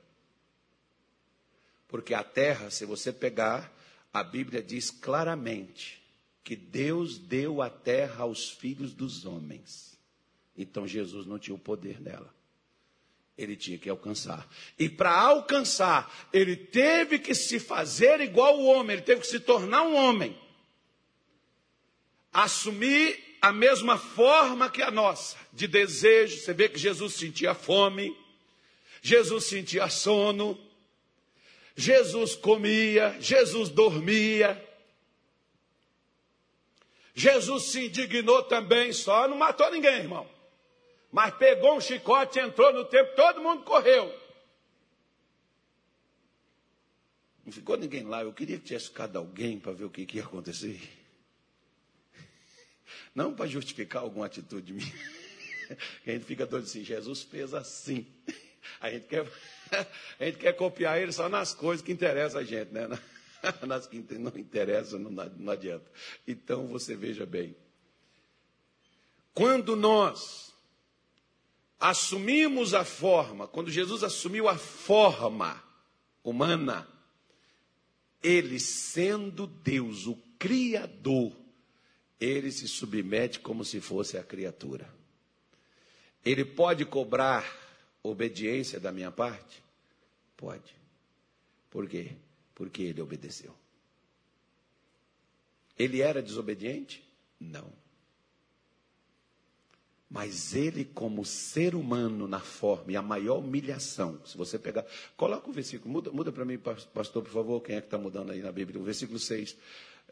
Porque a terra, se você pegar, a Bíblia diz claramente que Deus deu a terra aos filhos dos homens. Então Jesus não tinha o poder dela ele tinha que alcançar. E para alcançar, ele teve que se fazer igual o homem, ele teve que se tornar um homem. Assumir a mesma forma que a nossa, de desejo. Você vê que Jesus sentia fome, Jesus sentia sono, Jesus comia, Jesus dormia. Jesus se indignou também, só não matou ninguém, irmão. Mas pegou um chicote, entrou no templo, todo mundo correu. Não ficou ninguém lá. Eu queria que tivesse ficado alguém para ver o que, que ia acontecer. Não para justificar alguma atitude minha. A gente fica todo assim, Jesus fez assim. A gente quer, a gente quer copiar ele só nas coisas que interessam a gente, né? Nas que não interessam, não, não adianta. Então você veja bem. Quando nós assumimos a forma, quando Jesus assumiu a forma humana, ele sendo Deus, o Criador, ele se submete como se fosse a criatura. Ele pode cobrar obediência da minha parte? Pode. Por quê? Porque ele obedeceu. Ele era desobediente? Não. Mas ele, como ser humano na forma, e a maior humilhação, se você pegar. Coloca o versículo, muda, muda para mim, pastor, por favor, quem é que está mudando aí na Bíblia? O versículo 6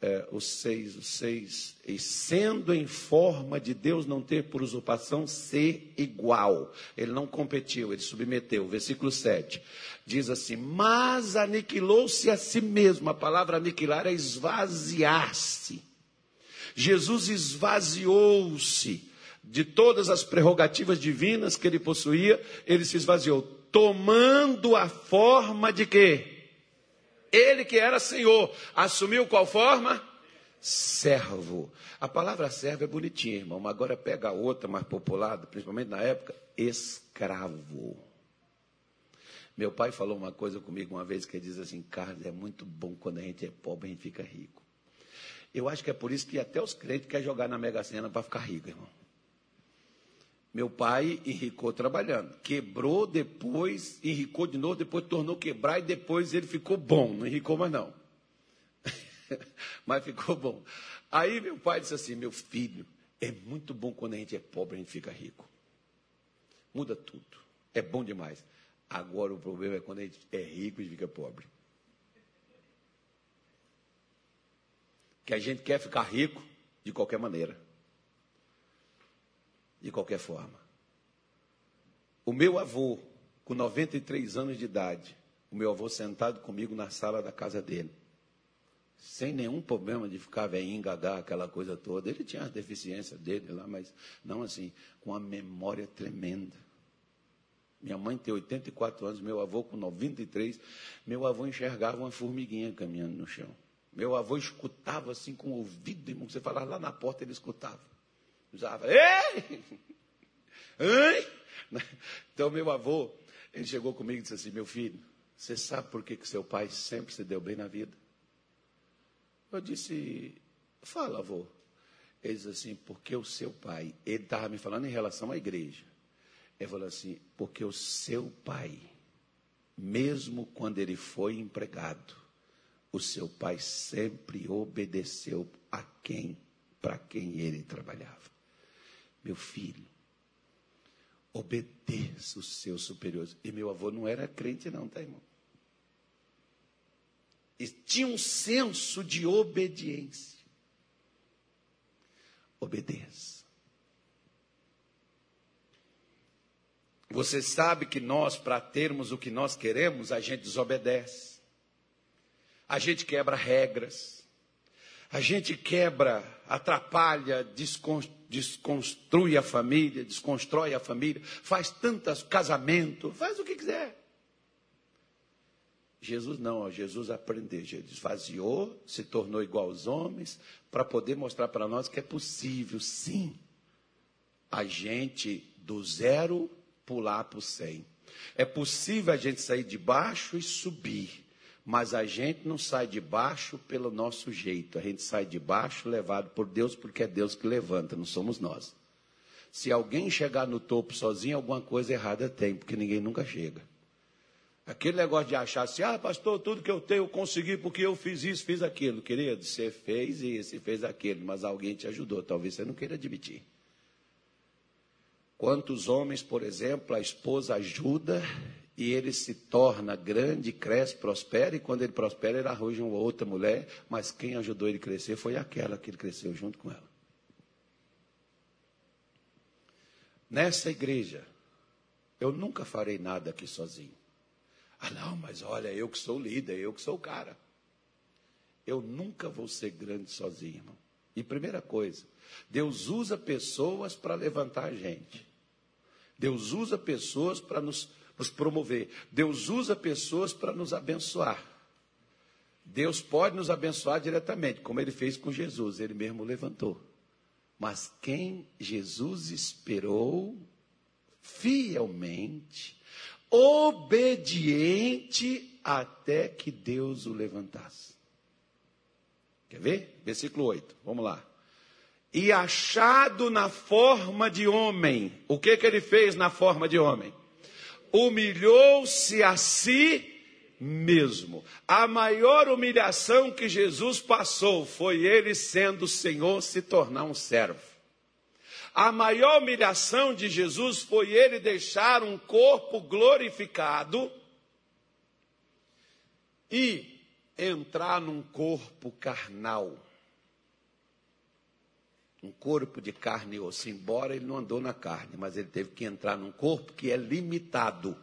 é, o 6, o 6, e sendo em forma de Deus não ter por usurpação ser igual. Ele não competiu, ele submeteu. Versículo 7 diz assim: Mas aniquilou-se a si mesmo. A palavra aniquilar é esvaziar-se. Jesus esvaziou-se de todas as prerrogativas divinas que ele possuía, ele se esvaziou, tomando a forma de quê? Ele que era Senhor, assumiu qual forma? Servo. A palavra servo é bonitinha, irmão, mas agora pega outra mais popular, principalmente na época, escravo. Meu pai falou uma coisa comigo uma vez que ele diz assim: Carlos, é muito bom quando a gente é pobre, a gente fica rico. Eu acho que é por isso que até os crentes querem jogar na Mega Sena para ficar rico, irmão. Meu pai enricou trabalhando. Quebrou, depois enricou de novo, depois tornou quebrar e depois ele ficou bom. Não enricou mais não. [laughs] Mas ficou bom. Aí meu pai disse assim: Meu filho, é muito bom quando a gente é pobre, a gente fica rico. Muda tudo. É bom demais. Agora o problema é quando a gente é rico e fica pobre. Que a gente quer ficar rico de qualquer maneira de qualquer forma. O meu avô, com 93 anos de idade, o meu avô sentado comigo na sala da casa dele, sem nenhum problema de ficar velhinho, gagar, aquela coisa toda. Ele tinha as deficiências dele lá, mas não assim, com uma memória tremenda. Minha mãe tem 84 anos, meu avô com 93. Meu avô enxergava uma formiguinha caminhando no chão. Meu avô escutava assim com o ouvido, irmão. Você falava lá na porta, ele escutava. Usava, ei! [laughs] [laughs] Então, meu avô, ele chegou comigo e disse assim: Meu filho, você sabe por que, que seu pai sempre se deu bem na vida? Eu disse: Fala, avô. Ele disse assim: Porque o seu pai, ele estava me falando em relação à igreja. Ele falou assim: Porque o seu pai, mesmo quando ele foi empregado, o seu pai sempre obedeceu a quem, para quem ele trabalhava. Meu filho, obedeça os seus superiores. E meu avô não era crente, não, tá, irmão? E tinha um senso de obediência. Obedeça. Você sabe que nós, para termos o que nós queremos, a gente desobedece. A gente quebra regras. A gente quebra, atrapalha, desconstrui a família, desconstrói a família, faz tantas casamento, faz o que quiser. Jesus não, Jesus aprendeu, Jesus esvaziou, se tornou igual aos homens, para poder mostrar para nós que é possível, sim, a gente do zero pular para o cem. É possível a gente sair de baixo e subir. Mas a gente não sai de baixo pelo nosso jeito, a gente sai de baixo levado por Deus, porque é Deus que levanta, não somos nós. Se alguém chegar no topo sozinho, alguma coisa errada tem, porque ninguém nunca chega. Aquele negócio de achar assim, ah, pastor, tudo que eu tenho eu consegui porque eu fiz isso, fiz aquilo. Querido, você fez isso e fez aquilo, mas alguém te ajudou, talvez você não queira admitir. Quantos homens, por exemplo, a esposa ajuda e ele se torna grande, cresce, prospera, e quando ele prospera, ele arranja uma outra mulher, mas quem ajudou ele a crescer foi aquela que ele cresceu junto com ela. nessa igreja, eu nunca farei nada aqui sozinho. Ah, não, mas olha, eu que sou líder, eu que sou o cara. Eu nunca vou ser grande sozinho, irmão. E primeira coisa, Deus usa pessoas para levantar a gente. Deus usa pessoas para nos, nos promover. Deus usa pessoas para nos abençoar. Deus pode nos abençoar diretamente, como ele fez com Jesus, ele mesmo levantou. Mas quem Jesus esperou fielmente, obediente até que Deus o levantasse. Quer ver? Versículo 8, vamos lá. E achado na forma de homem, o que, que ele fez na forma de homem? Humilhou-se a si mesmo. A maior humilhação que Jesus passou foi ele sendo Senhor se tornar um servo. A maior humilhação de Jesus foi ele deixar um corpo glorificado e entrar num corpo carnal. Um corpo de carne e osso, embora ele não andou na carne, mas ele teve que entrar num corpo que é limitado.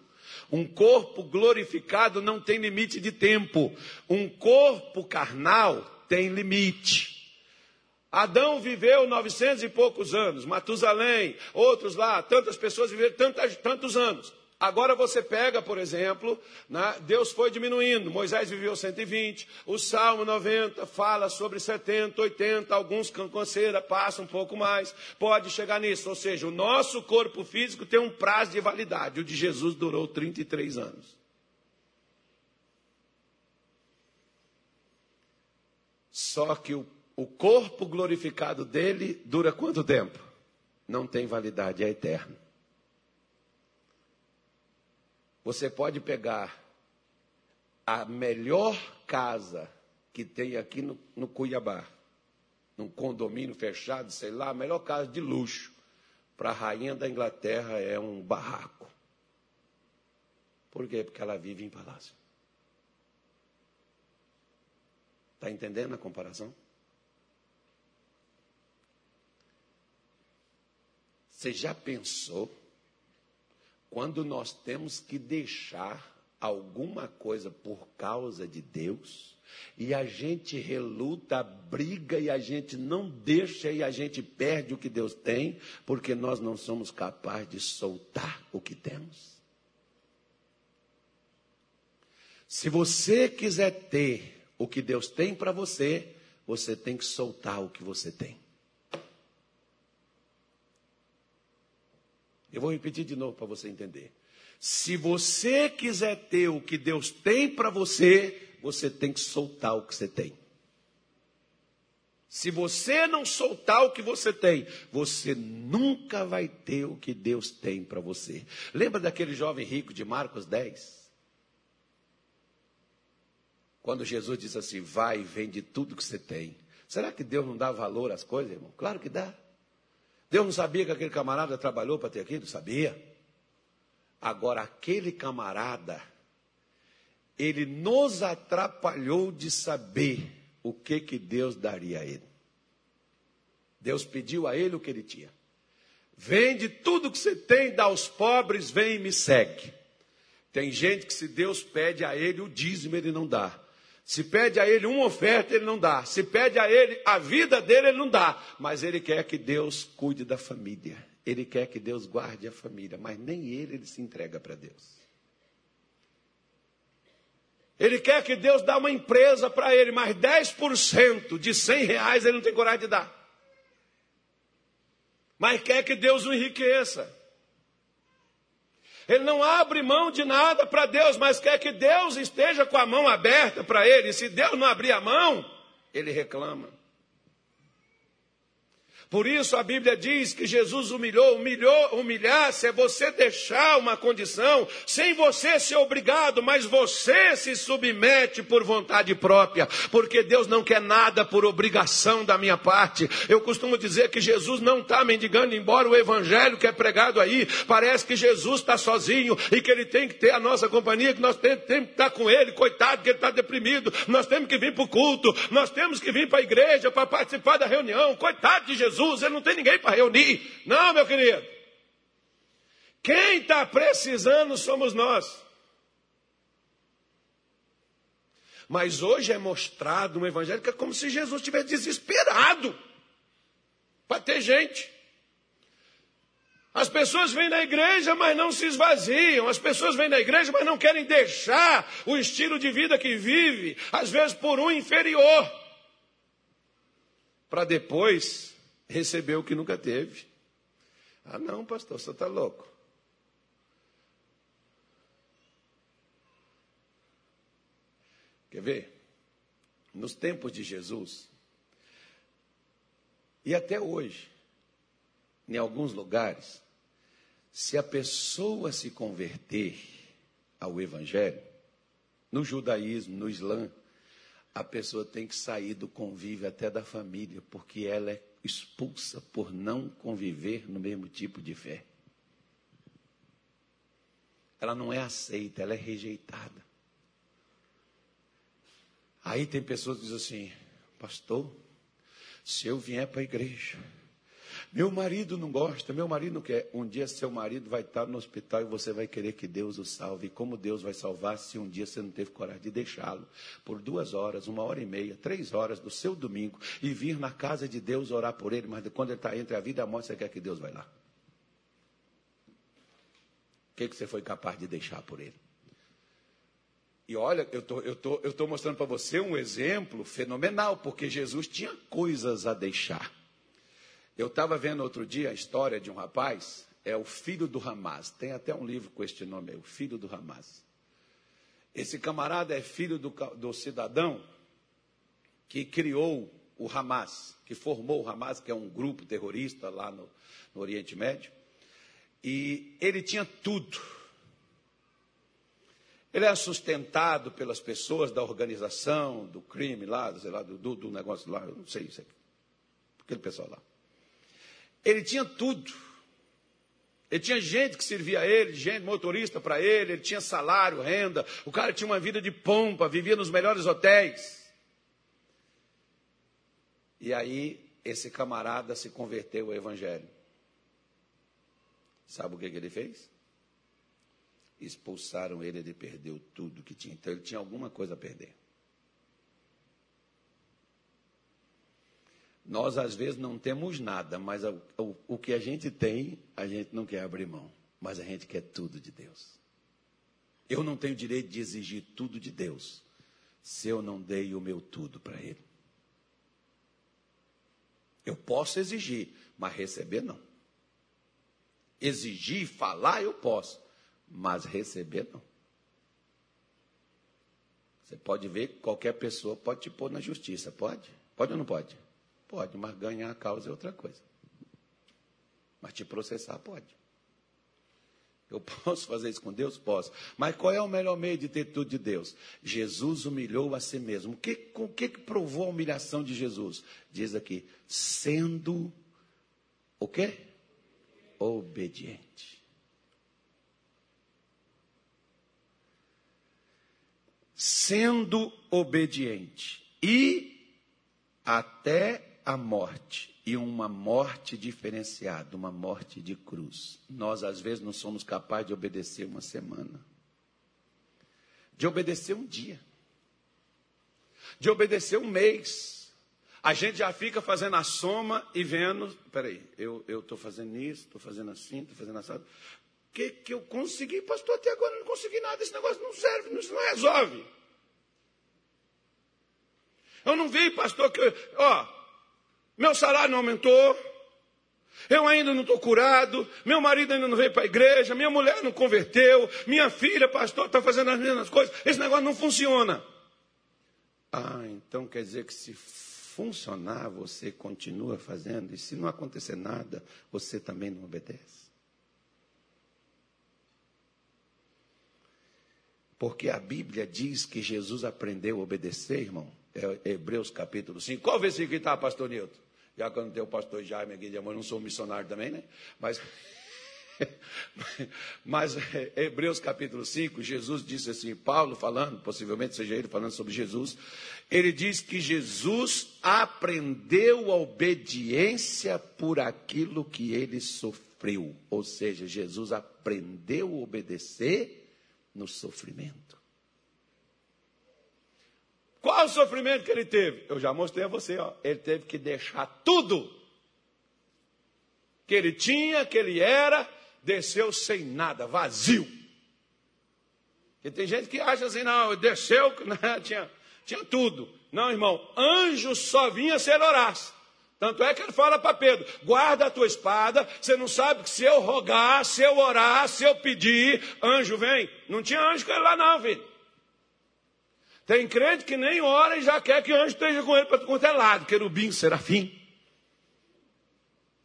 Um corpo glorificado não tem limite de tempo. Um corpo carnal tem limite. Adão viveu 900 e poucos anos, Matusalém, outros lá, tantas pessoas viveram tantas, tantos anos. Agora você pega, por exemplo, né, Deus foi diminuindo, Moisés viveu 120, o Salmo 90 fala sobre 70, 80, alguns canseira passam um pouco mais, pode chegar nisso. Ou seja, o nosso corpo físico tem um prazo de validade, o de Jesus durou 33 anos. Só que o o corpo glorificado dele dura quanto tempo? Não tem validade, é eterno. Você pode pegar a melhor casa que tem aqui no, no Cuiabá, num condomínio fechado, sei lá, a melhor casa de luxo. Para a rainha da Inglaterra é um barraco. Por quê? Porque ela vive em palácio. Está entendendo a comparação? Você já pensou quando nós temos que deixar alguma coisa por causa de Deus e a gente reluta, briga e a gente não deixa e a gente perde o que Deus tem porque nós não somos capazes de soltar o que temos? Se você quiser ter o que Deus tem para você, você tem que soltar o que você tem. Eu vou repetir de novo para você entender. Se você quiser ter o que Deus tem para você, você tem que soltar o que você tem. Se você não soltar o que você tem, você nunca vai ter o que Deus tem para você. Lembra daquele jovem rico de Marcos 10? Quando Jesus diz assim: vai e vende tudo que você tem. Será que Deus não dá valor às coisas, irmão? Claro que dá. Deus não sabia que aquele camarada trabalhou para ter aquilo? Sabia. Agora, aquele camarada, ele nos atrapalhou de saber o que, que Deus daria a ele. Deus pediu a ele o que ele tinha. Vende tudo que você tem, dá aos pobres, vem e me segue. Tem gente que se Deus pede a ele o dízimo, ele não dá. Se pede a ele uma oferta, ele não dá. Se pede a ele a vida dele, ele não dá. Mas ele quer que Deus cuide da família. Ele quer que Deus guarde a família. Mas nem ele, ele se entrega para Deus. Ele quer que Deus dê uma empresa para ele, mas 10% de 100 reais ele não tem coragem de dar. Mas quer que Deus o enriqueça. Ele não abre mão de nada para Deus, mas quer que Deus esteja com a mão aberta para ele. E se Deus não abrir a mão, ele reclama. Por isso a Bíblia diz que Jesus humilhou, humilhou, humilhar-se é você deixar uma condição sem você ser obrigado, mas você se submete por vontade própria, porque Deus não quer nada por obrigação da minha parte. Eu costumo dizer que Jesus não está mendigando, embora o evangelho que é pregado aí, parece que Jesus está sozinho e que ele tem que ter a nossa companhia, que nós temos, temos que estar com ele, coitado que ele está deprimido, nós temos que vir para o culto, nós temos que vir para a igreja para participar da reunião, coitado de Jesus. Jesus, ele não tem ninguém para reunir. Não, meu querido. Quem está precisando somos nós. Mas hoje é mostrado um evangelho que é como se Jesus estivesse desesperado para ter gente. As pessoas vêm na igreja, mas não se esvaziam. As pessoas vêm na igreja, mas não querem deixar o estilo de vida que vive, às vezes por um inferior, para depois receber o que nunca teve. Ah, não, pastor, você está louco. Quer ver? Nos tempos de Jesus, e até hoje, em alguns lugares, se a pessoa se converter ao Evangelho, no judaísmo, no Islã, a pessoa tem que sair do convívio até da família, porque ela é expulsa por não conviver no mesmo tipo de fé. Ela não é aceita, ela é rejeitada. Aí tem pessoas que dizem assim, pastor, se eu vier para a igreja, meu marido não gosta, meu marido não quer. Um dia seu marido vai estar no hospital e você vai querer que Deus o salve. Como Deus vai salvar se um dia você não teve coragem de deixá-lo por duas horas, uma hora e meia, três horas do seu domingo e vir na casa de Deus orar por ele, mas quando ele está entre a vida e a morte, você quer que Deus vai lá? O que, que você foi capaz de deixar por ele? E olha, eu tô, estou tô, eu tô mostrando para você um exemplo fenomenal, porque Jesus tinha coisas a deixar. Eu estava vendo outro dia a história de um rapaz, é o filho do Hamas. Tem até um livro com este nome, é o filho do Hamas. Esse camarada é filho do, do cidadão que criou o Hamas, que formou o Hamas, que é um grupo terrorista lá no, no Oriente Médio. E ele tinha tudo ele é sustentado pelas pessoas da organização, do crime lá, sei lá, do, do negócio lá, eu não sei isso aqui. Aquele pessoal lá. Ele tinha tudo. Ele tinha gente que servia a ele, gente motorista para ele, ele tinha salário, renda. O cara tinha uma vida de pompa, vivia nos melhores hotéis. E aí, esse camarada se converteu ao Evangelho. Sabe o que, que ele fez? expulsaram ele, ele perdeu tudo que tinha. Então ele tinha alguma coisa a perder. Nós, às vezes, não temos nada, mas o, o, o, que a gente tem, a gente não quer abrir mão. Mas a gente quer tudo de Deus. Eu não tenho direito de exigir tudo de Deus, se eu não dei o meu tudo para Ele. Eu posso exigir, mas receber não. Exigir, falar, eu posso mas receber não. Você pode ver que qualquer pessoa pode te pôr na justiça, pode? Pode ou não pode? Pode, mas ganhar a causa é outra coisa. Mas te processar pode. Eu [laughs] posso fazer isso com Deus? Posso. Mas qual é o melhor meio de ter tudo de Deus? Jesus humilhou a si mesmo. O que, com o que provou a humilhação de Jesus? Diz aqui, sendo o quê? Obediente. sendo obediente e até a morte e uma morte diferenciada, uma morte de cruz. Nós às vezes não somos capazes de obedecer uma semana, de obedecer um dia, de obedecer um mês. A gente já fica fazendo a soma e vendo, peraí, eu estou fazendo isso, estou fazendo assim, estou fazendo assado que, que eu consegui, pastor, até agora não consegui nada, esse negócio não serve, isso não resolve. Eu não vi, pastor, que, ó, meu salário não aumentou, eu ainda não estou curado, meu marido ainda não veio para a igreja, minha mulher não converteu, minha filha, pastor, está fazendo as mesmas coisas, esse negócio não funciona. Ah, então quer dizer que se funcionar, você continua fazendo, e se não acontecer nada, você também não obedece. Porque a Bíblia diz que Jesus aprendeu a obedecer, irmão. É Hebreus capítulo 5. Qual versículo que está, pastor Nilton? Já não tenho o pastor Jaime aqui de amor, não sou missionário também, né? Mas [laughs] Mas é, Hebreus capítulo 5, Jesus disse assim, Paulo falando, possivelmente seja ele falando sobre Jesus, ele diz que Jesus aprendeu a obediência por aquilo que ele sofreu. Ou seja, Jesus aprendeu a obedecer no sofrimento. Qual o sofrimento que ele teve? Eu já mostrei a você, ó. Ele teve que deixar tudo que ele tinha, que ele era, desceu sem nada, vazio. E tem gente que acha assim, não, desceu, [laughs] né, tinha, tinha tudo. Não, irmão, anjo só vinha se ele orasse. Tanto é que ele fala para Pedro: guarda a tua espada, você não sabe que se eu rogar, se eu orar, se eu pedir, anjo vem. Não tinha anjo com ele lá, não, filho. Tem crente que nem ora e já quer que anjo esteja com ele para quanto é lado, querubim, serafim.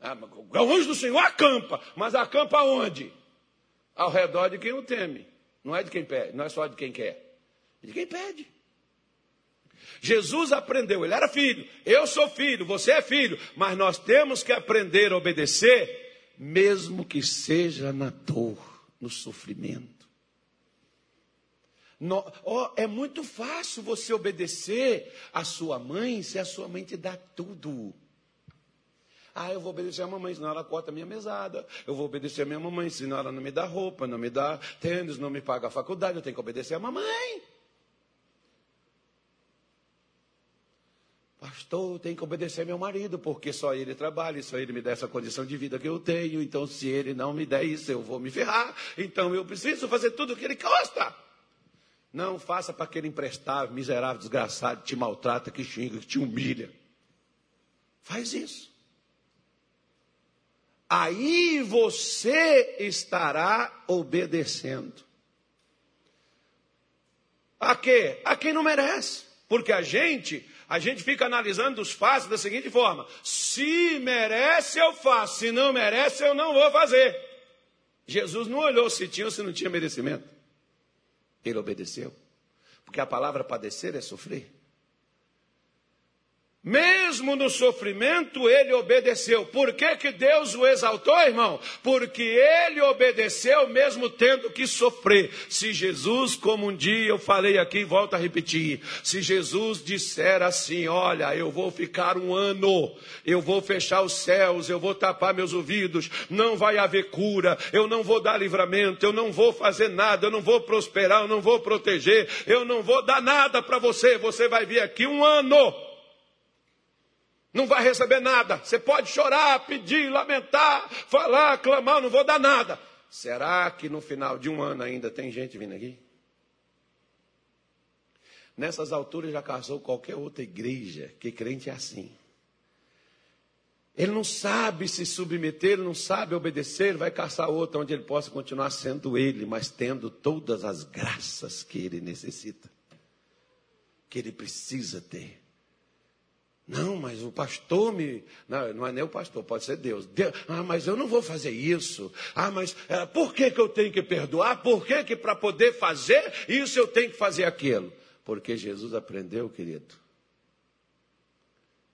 Ah, o anjo do Senhor acampa, mas acampa onde? Ao redor de quem o teme. Não é de quem pede, não é só de quem quer, é de quem pede. Jesus aprendeu, ele era filho, eu sou filho, você é filho, mas nós temos que aprender a obedecer, mesmo que seja na dor, no sofrimento. No, oh, é muito fácil você obedecer a sua mãe se a sua mãe te dá tudo. Ah, eu vou obedecer a mamãe, senão ela corta a minha mesada. Eu vou obedecer a minha mamãe, senão ela não me dá roupa, não me dá tênis, não me paga a faculdade. Eu tenho que obedecer a mamãe. Pastor, eu tenho que obedecer meu marido, porque só ele trabalha, só ele me dá essa condição de vida que eu tenho. Então, se ele não me der isso, eu vou me ferrar. Então, eu preciso fazer tudo o que ele gosta. Não faça para aquele emprestável, miserável, desgraçado, que te maltrata, que xinga, que te humilha. Faz isso aí você estará obedecendo. A quê? A quem não merece. Porque a gente, a gente fica analisando os fatos da seguinte forma: se merece, eu faço, se não merece, eu não vou fazer. Jesus não olhou se tinha ou se não tinha merecimento. Ele obedeceu. Porque a palavra padecer é sofrer. Mesmo no sofrimento, ele obedeceu. Por que, que Deus o exaltou, irmão? Porque ele obedeceu mesmo tendo que sofrer. Se Jesus, como um dia eu falei aqui, volto a repetir, se Jesus disser assim: Olha, eu vou ficar um ano, eu vou fechar os céus, eu vou tapar meus ouvidos, não vai haver cura, eu não vou dar livramento, eu não vou fazer nada, eu não vou prosperar, eu não vou proteger, eu não vou dar nada para você, você vai vir aqui um ano não vai receber nada. Você pode chorar, pedir, lamentar, falar, clamar, não vou dar nada. Será que no final de um ano ainda tem gente vindo aqui? Nessas alturas já casou qualquer outra igreja, que crente é assim. Ele não sabe se submeter, ele não sabe obedecer, vai caçar outra onde ele possa continuar sendo ele, mas tendo todas as graças que ele necessita, que ele precisa ter. Não, mas o pastor me. Não, não é nem o pastor, pode ser Deus. Deus ah, mas eu não vou fazer isso. Ah, mas é, por que, que eu tenho que perdoar? Por que, que para poder fazer isso eu tenho que fazer aquilo? Porque Jesus aprendeu, querido.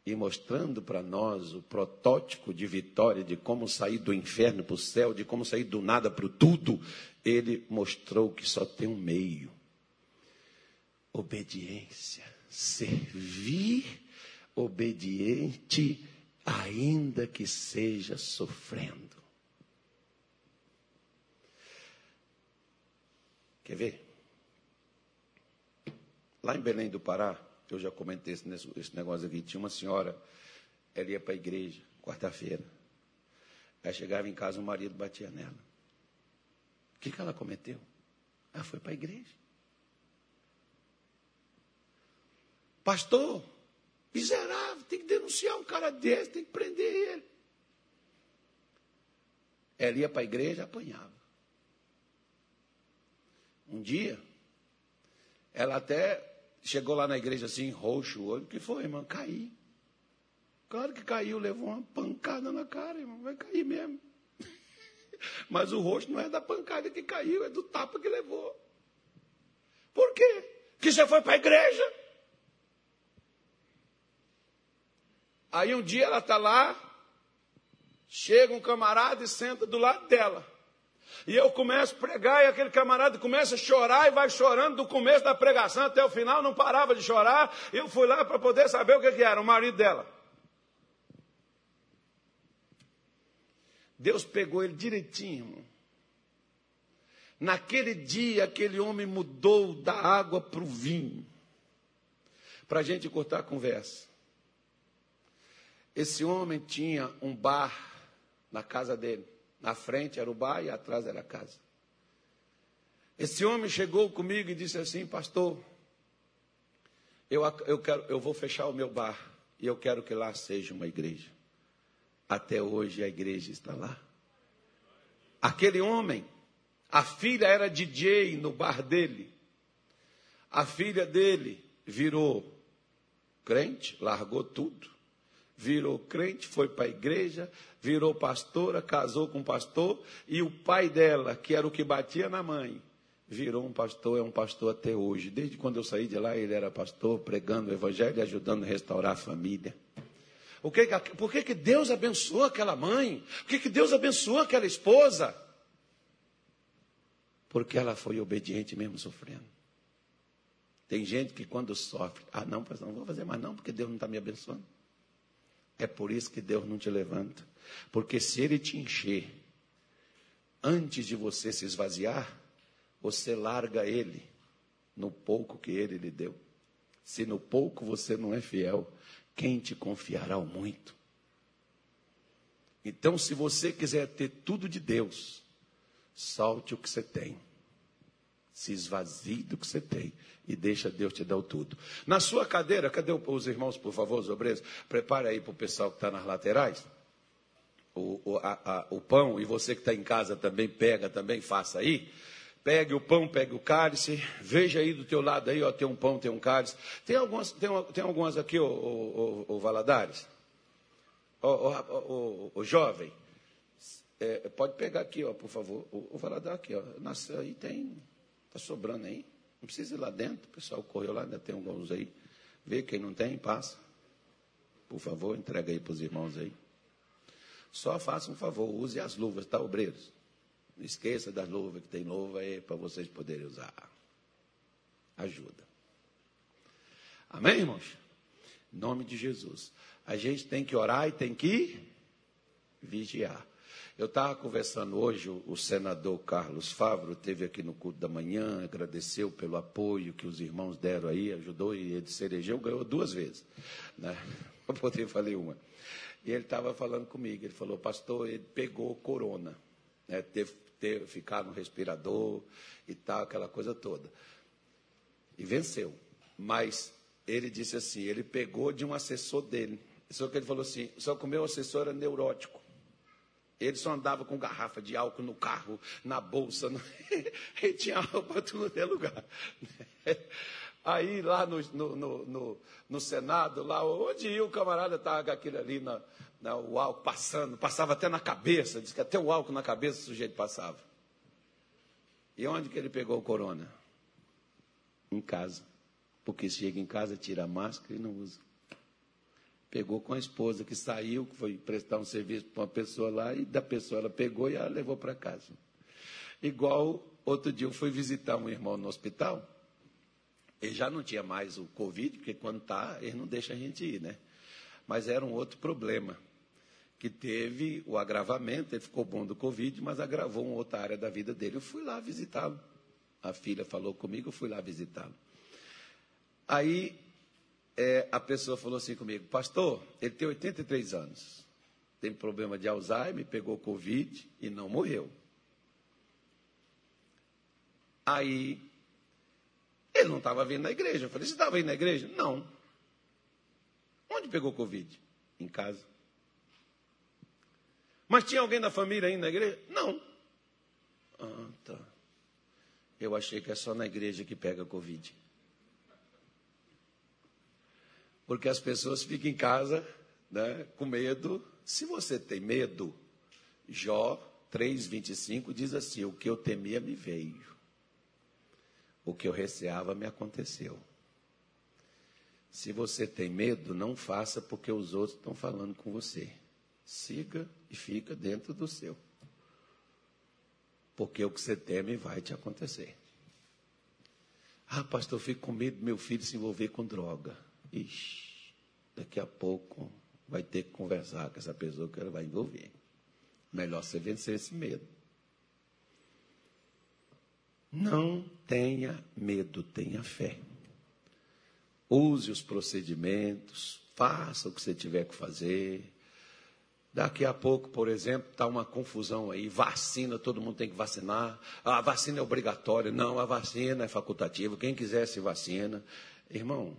E mostrando para nós o protótipo de vitória, de como sair do inferno para o céu, de como sair do nada para o tudo, ele mostrou que só tem um meio: obediência, servir obediente, ainda que seja sofrendo. Quer ver? Lá em Belém do Pará, eu já comentei esse, negócio aqui, tinha uma senhora, ela ia para a igreja, quarta-feira. Aí chegava em casa, o marido batia nela. O que, que ela cometeu? Ela foi para a igreja. Pastor, Miserável, tem que denunciar um cara desse, tem que prender ele. Ela ia para a igreja, apanhava. Um dia, ela até chegou lá na igreja assim, roxo o olho. Que foi, irmão? Caí. Claro que caiu, levou uma pancada na cara, irmão. Vai cair mesmo. [laughs] Mas o rosto não é da pancada que caiu, é do tapa que levou. Por quê? Porque você foi para a igreja. Aí um dia ela está lá, chega um camarada e senta do lado dela. E eu começo a pregar e aquele camarada começa a chorar e vai chorando do começo da pregação até o final, não parava de chorar. Eu fui lá para poder saber o que, que era, o marido dela. Deus pegou ele direitinho. Naquele dia, aquele homem mudou da água para o vinho. Para a gente cortar a conversa. Esse homem tinha um bar na casa dele. Na frente era o bar e atrás era a casa. Esse homem chegou comigo e disse assim: Pastor, eu, eu, quero, eu vou fechar o meu bar e eu quero que lá seja uma igreja. Até hoje a igreja está lá. Aquele homem, a filha era DJ no bar dele. A filha dele virou crente, largou tudo virou crente, foi para a igreja, virou pastora, casou com um pastor, e o pai dela, que era o que batia na mãe, virou um pastor, é um pastor até hoje. Desde quando eu saí de lá, ele era pastor, pregando o evangelho e ajudando a restaurar a família. O que, por que, que Deus abençoou aquela mãe? Por que, que Deus abençoou aquela esposa? Porque ela foi obediente mesmo sofrendo. Tem gente que quando sofre, ah não, não vou fazer mais não, porque Deus não está me abençoando. É por isso que Deus não te levanta. Porque se Ele te encher, antes de você se esvaziar, você larga Ele no pouco que Ele lhe deu. Se no pouco você não é fiel, quem te confiará o muito? Então, se você quiser ter tudo de Deus, solte o que você tem. Se esvazie do que você tem e deixa Deus te dar o tudo. Na sua cadeira, cadê os irmãos, por favor, os obreiros? Prepare aí para o pessoal que está nas laterais. O, o, a, a, o pão, e você que está em casa também pega, também faça aí. Pegue o pão, pegue o cálice, veja aí do teu lado aí, ó, tem um pão, tem um cálice. Tem algumas, tem, tem algumas aqui, o, Valadares? O, jovem, é, pode pegar aqui, ó, por favor. O, Valadares aqui, ó. Nossa, aí tem, está sobrando aí. Não precisa ir lá dentro, o pessoal correu lá, ainda tem alguns aí. Vê quem não tem, passa. Por favor, entrega aí para os irmãos aí. Só faça um favor, use as luvas, tá, obreiros? Não esqueça das luvas, que tem luva aí para vocês poderem usar. Ajuda. Amém, irmãos? Em nome de Jesus. A gente tem que orar e tem que vigiar. Eu estava conversando hoje, o, senador Carlos Favro teve aqui no culto da manhã, agradeceu pelo apoio que os irmãos deram aí, ajudou e ele se elegeu, ganhou duas vezes. Né? [laughs] Eu poder falei uma. E ele estava falando comigo, ele falou, pastor, ele pegou corona, né? teve, teve ficar no respirador e tal, aquela coisa toda. E venceu. Mas ele disse assim, ele pegou de um assessor dele. Só que ele falou assim, só que o meu assessor era neurótico. Ele só andava com garrafa de álcool no carro, na bolsa. No... Ele [laughs] tinha álcool para tudo é lugar. [laughs] Aí lá no, no, no, no, Senado, lá onde ia, o camarada estava com aquele ali, na, na, o álcool passando, passava até na cabeça, diz que até o álcool na cabeça o sujeito passava. E onde que ele pegou o corona? Em casa. Porque chega em casa, tira a máscara e não usa pegou com a esposa que saiu, que foi prestar um serviço para uma pessoa lá, e da pessoa ela pegou e ela levou para casa. Igual outro dia eu fui visitar um irmão no hospital, ele já não tinha mais o Covid, porque quando está, ele não deixa a gente ir, né? Mas era um outro problema, que teve o agravamento, ele ficou bom do Covid, mas agravou uma outra área da vida dele. Eu fui lá visitá-lo. A filha falou comigo, eu fui lá visitá-lo. Aí é, a pessoa falou assim comigo, pastor, ele tem 83 anos, tem problema de Alzheimer, pegou Covid e não morreu. Aí, ele não estava vindo na igreja. Eu falei, você estava indo na igreja? Não. Onde pegou Covid? Em casa. Mas tinha alguém da família indo na igreja? Não. Ah, tá. Eu achei que é só na igreja que pega Covid. Porque as pessoas ficam em casa né, com medo. Se você tem medo, Jó 3,25 diz assim: O que eu temia me veio, o que eu receava me aconteceu. Se você tem medo, não faça porque os outros estão falando com você. Siga e fica dentro do seu. porque o que você teme vai te acontecer. Ah, pastor, eu fico com medo do meu filho se envolver com droga. Ixi, daqui a pouco vai ter que conversar com essa pessoa que ela vai envolver. Melhor você vencer esse medo. Não tenha medo, tenha fé. Use os procedimentos, faça o que você tiver que fazer. Daqui a pouco, por exemplo, está uma confusão aí. Vacina, todo mundo tem que vacinar. A vacina é obrigatória. Não, a vacina é facultativa. Quem quiser se vacina. Irmão,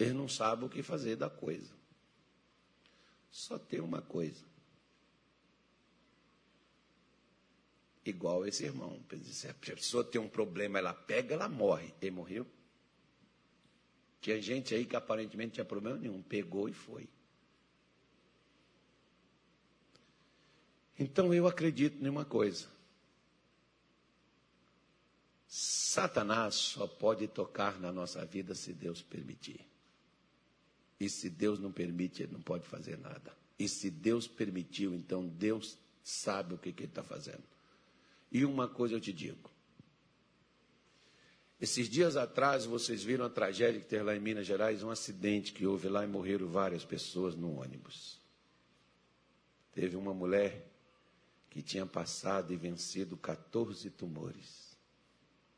ele não sabe o que fazer da coisa. Só tem uma coisa. Igual esse irmão. Se a pessoa tem um problema, ela pega, ela morre. Ele morreu. Tinha gente aí que aparentemente tinha problema nenhum. Pegou e foi. Então eu acredito em uma coisa. Satanás só pode tocar na nossa vida se Deus permitir. E se Deus não permite, ele não pode fazer nada. E se Deus permitiu, então Deus sabe o que, que ele está fazendo. E uma coisa eu te digo. Esses dias atrás, vocês viram a tragédia que teve lá em Minas Gerais, um acidente que houve lá e morreram várias pessoas no ônibus. Teve uma mulher que tinha passado e vencido 14 tumores.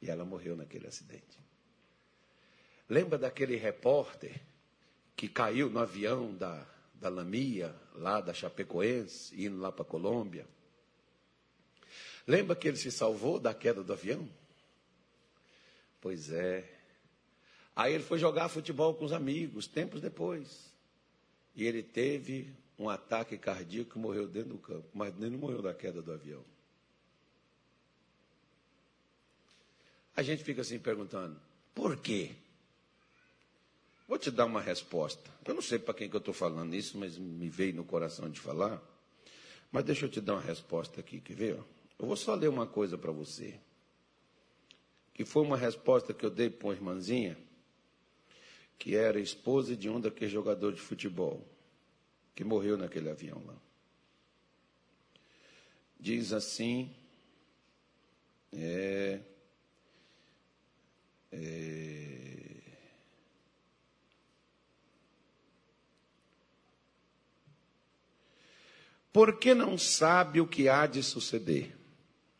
E ela morreu naquele acidente. Lembra daquele repórter que caiu no avião da, da Lamia, lá da Chapecoense, indo lá para a Colômbia? Lembra que ele se salvou da queda do avião? Pois é. Aí ele foi jogar futebol com os amigos, tempos depois. E ele teve um ataque cardíaco e morreu dentro do campo, mas nem não morreu da queda do avião. A gente fica assim perguntando, por quê? Vou te dar uma resposta. Eu não sei para quem que eu estou falando isso, mas me veio no coração de falar. Mas deixa eu te dar uma resposta aqui, quer ver? Eu vou só ler uma coisa para você. Que foi uma resposta que eu dei para uma irmãzinha, que era esposa de um daqueles jogadores de futebol que morreu naquele avião lá. Diz assim, é, é, porque não sabe o que há de suceder,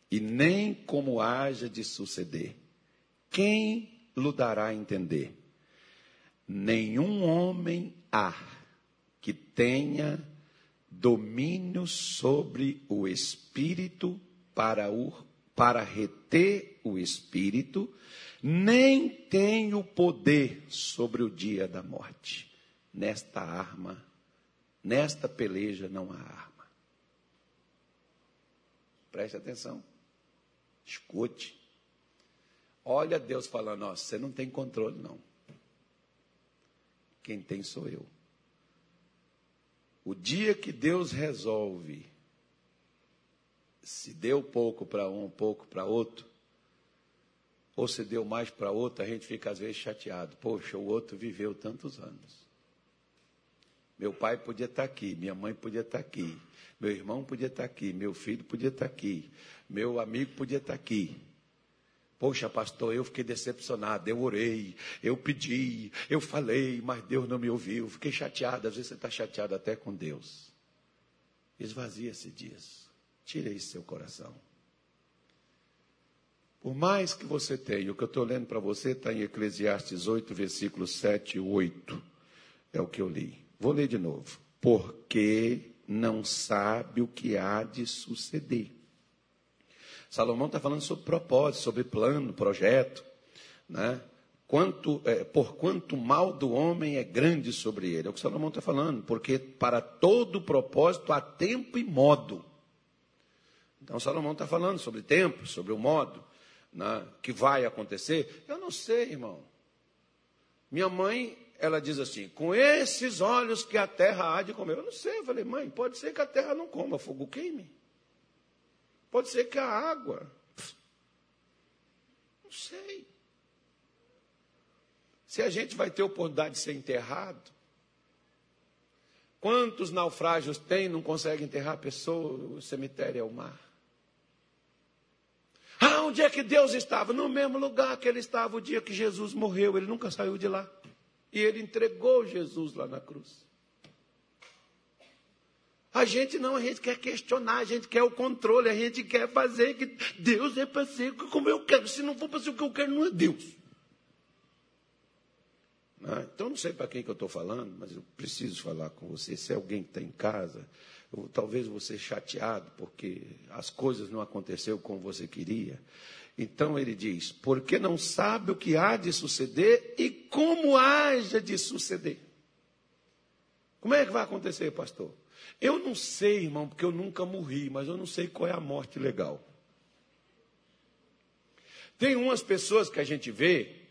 e nem como haja de suceder. Quem lhe dará a entender? Nenhum homem há que tenha domínio sobre o espírito para, o, para reter o espírito, nem tem o poder sobre o dia da morte. Nesta arma, nesta peleja não há arma. Preste atenção. Escute. Olha Deus falando, ó, você não tem controle não. Quem tem sou eu. O dia que Deus resolve se deu pouco para um, pouco para outro, ou se deu mais para outro, a gente fica às vezes chateado. Poxa, o outro viveu tantos anos. Meu pai podia estar aqui, minha mãe podia estar aqui, meu irmão podia estar aqui, meu filho podia estar aqui, meu amigo podia estar aqui. Poxa, pastor, eu fiquei decepcionado, eu orei, eu pedi, eu falei, mas Deus não me ouviu. Fiquei chateado, às vezes você está chateado até com Deus. Esvazia esse dias. Tire isso seu coração. Por mais que você tenha, o que eu estou lendo para você está em Eclesiastes 8, versículos 7 e 8. É o que eu li. Vou ler de novo. Porque não sabe o que há de suceder Salomão está falando sobre propósito, sobre plano, projeto, né? Quanto, é, por quanto mal do homem é grande sobre ele. É o que Salomão está falando, porque para todo propósito há tempo e modo. Então Salomão está falando sobre tempo, sobre o modo né, que vai acontecer. Eu não sei, irmão. Minha mãe, ela diz assim: com esses olhos que a terra há de comer. Eu não sei. Eu falei, mãe, pode ser que a terra não coma, fogo queime. Pode ser que a água. Não sei. Se a gente vai ter oportunidade de ser enterrado, quantos naufrágios tem, não consegue enterrar a pessoa, o cemitério é o mar. Aonde é que Deus estava? No mesmo lugar que ele estava o dia que Jesus morreu. Ele nunca saiu de lá. E ele entregou Jesus lá na cruz. A gente não, a gente quer questionar, a gente quer o controle, a gente quer fazer que Deus é para ser como eu quero. Se não for para ser o que eu quero, não é Deus. Né? Então, não sei para quem que eu estou falando, mas eu preciso falar com você. Se é alguém que está em casa, talvez você chateado porque as coisas não aconteceram como você queria. Então ele diz: porque não sabe o que há de suceder e como haja de suceder. Como é que vai acontecer, pastor? Eu não sei, irmão, porque eu nunca morri, mas eu não sei qual é a morte legal. Tem umas pessoas que a gente vê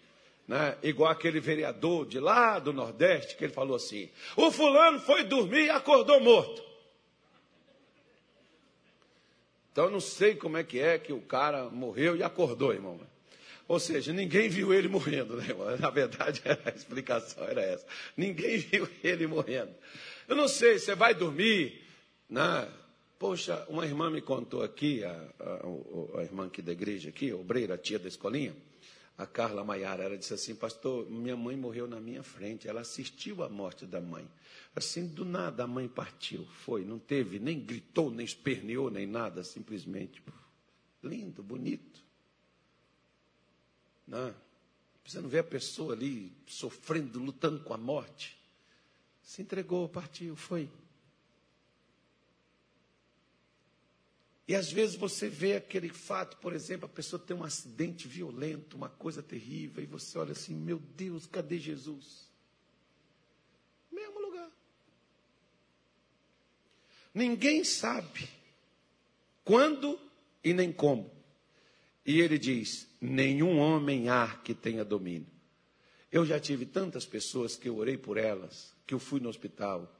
né? igual aquele vereador de lá do Nordeste, que ele falou assim: o fulano foi dormir e acordou morto. Então eu não sei como é que é que o cara morreu e acordou, irmão. Ou seja, ninguém viu ele morrendo, né, irmão? Na verdade, [laughs] a explicação era essa. Ninguém viu ele morrendo. Eu não sei, você vai dormir, né? Poxa, uma irmã me contou aqui, a, a, a irmã aqui da igreja, aqui, obreira, a tia da escolinha, a Carla Maiara, ela disse assim, pastor, minha mãe morreu na minha frente, ela assistiu à morte da mãe. Assim, do nada a mãe partiu, foi, não teve, nem gritou, nem esperneou, nem nada, simplesmente, lindo, bonito. Não, você não vê a pessoa ali sofrendo, lutando com a morte. Se entregou, partiu, foi. E às vezes você vê aquele fato, por exemplo, a pessoa tem um acidente violento, uma coisa terrível, e você olha assim: meu Deus, cadê Jesus? Mesmo lugar. Ninguém sabe quando e nem como. E ele diz: nenhum homem há que tenha domínio. Eu já tive tantas pessoas que eu orei por elas, que eu fui no hospital,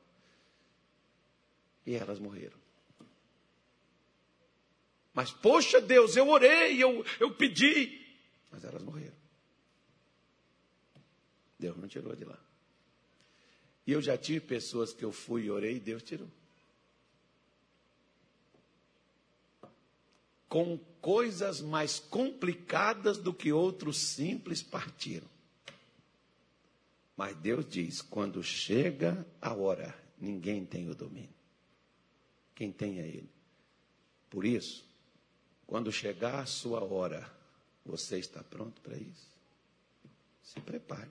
e elas morreram. Mas, poxa Deus, eu orei, eu, eu pedi. Mas elas morreram. Deus não tirou de lá. E eu já tive pessoas que eu fui e orei e Deus tirou. Com coisas mais complicadas do que outros simples partiram. Mas Deus diz: quando chega a hora, ninguém tem o domínio. Quem tem é Ele. Por isso, quando chegar a sua hora, você está pronto para isso? Se prepare.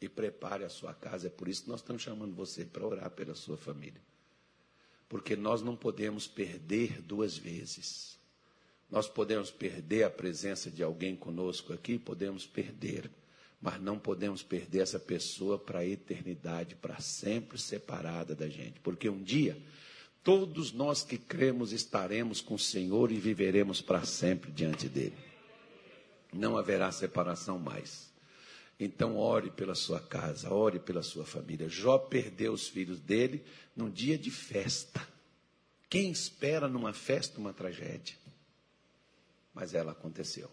E prepare a sua casa. É por isso que nós estamos chamando você para orar pela sua família. Porque nós não podemos perder duas vezes. Nós podemos perder a presença de alguém conosco aqui, podemos perder, mas não podemos perder essa pessoa para a eternidade, para sempre separada da gente. Porque um dia Todos nós que cremos estaremos com o Senhor e viveremos para sempre diante dele. Não haverá separação mais. Então, ore pela sua casa, ore pela sua família. Jó perdeu os filhos dele num dia de festa. Quem espera numa festa uma tragédia? Mas ela aconteceu.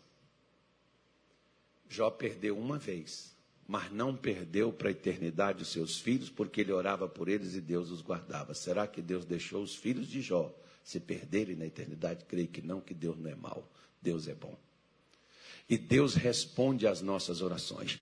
Jó perdeu uma vez mas não perdeu para a eternidade os seus filhos, porque ele orava por eles e Deus os guardava. Será que Deus deixou os filhos de Jó se perderem na eternidade? Creio que não, que Deus não é mau, Deus é bom. E Deus responde às nossas orações.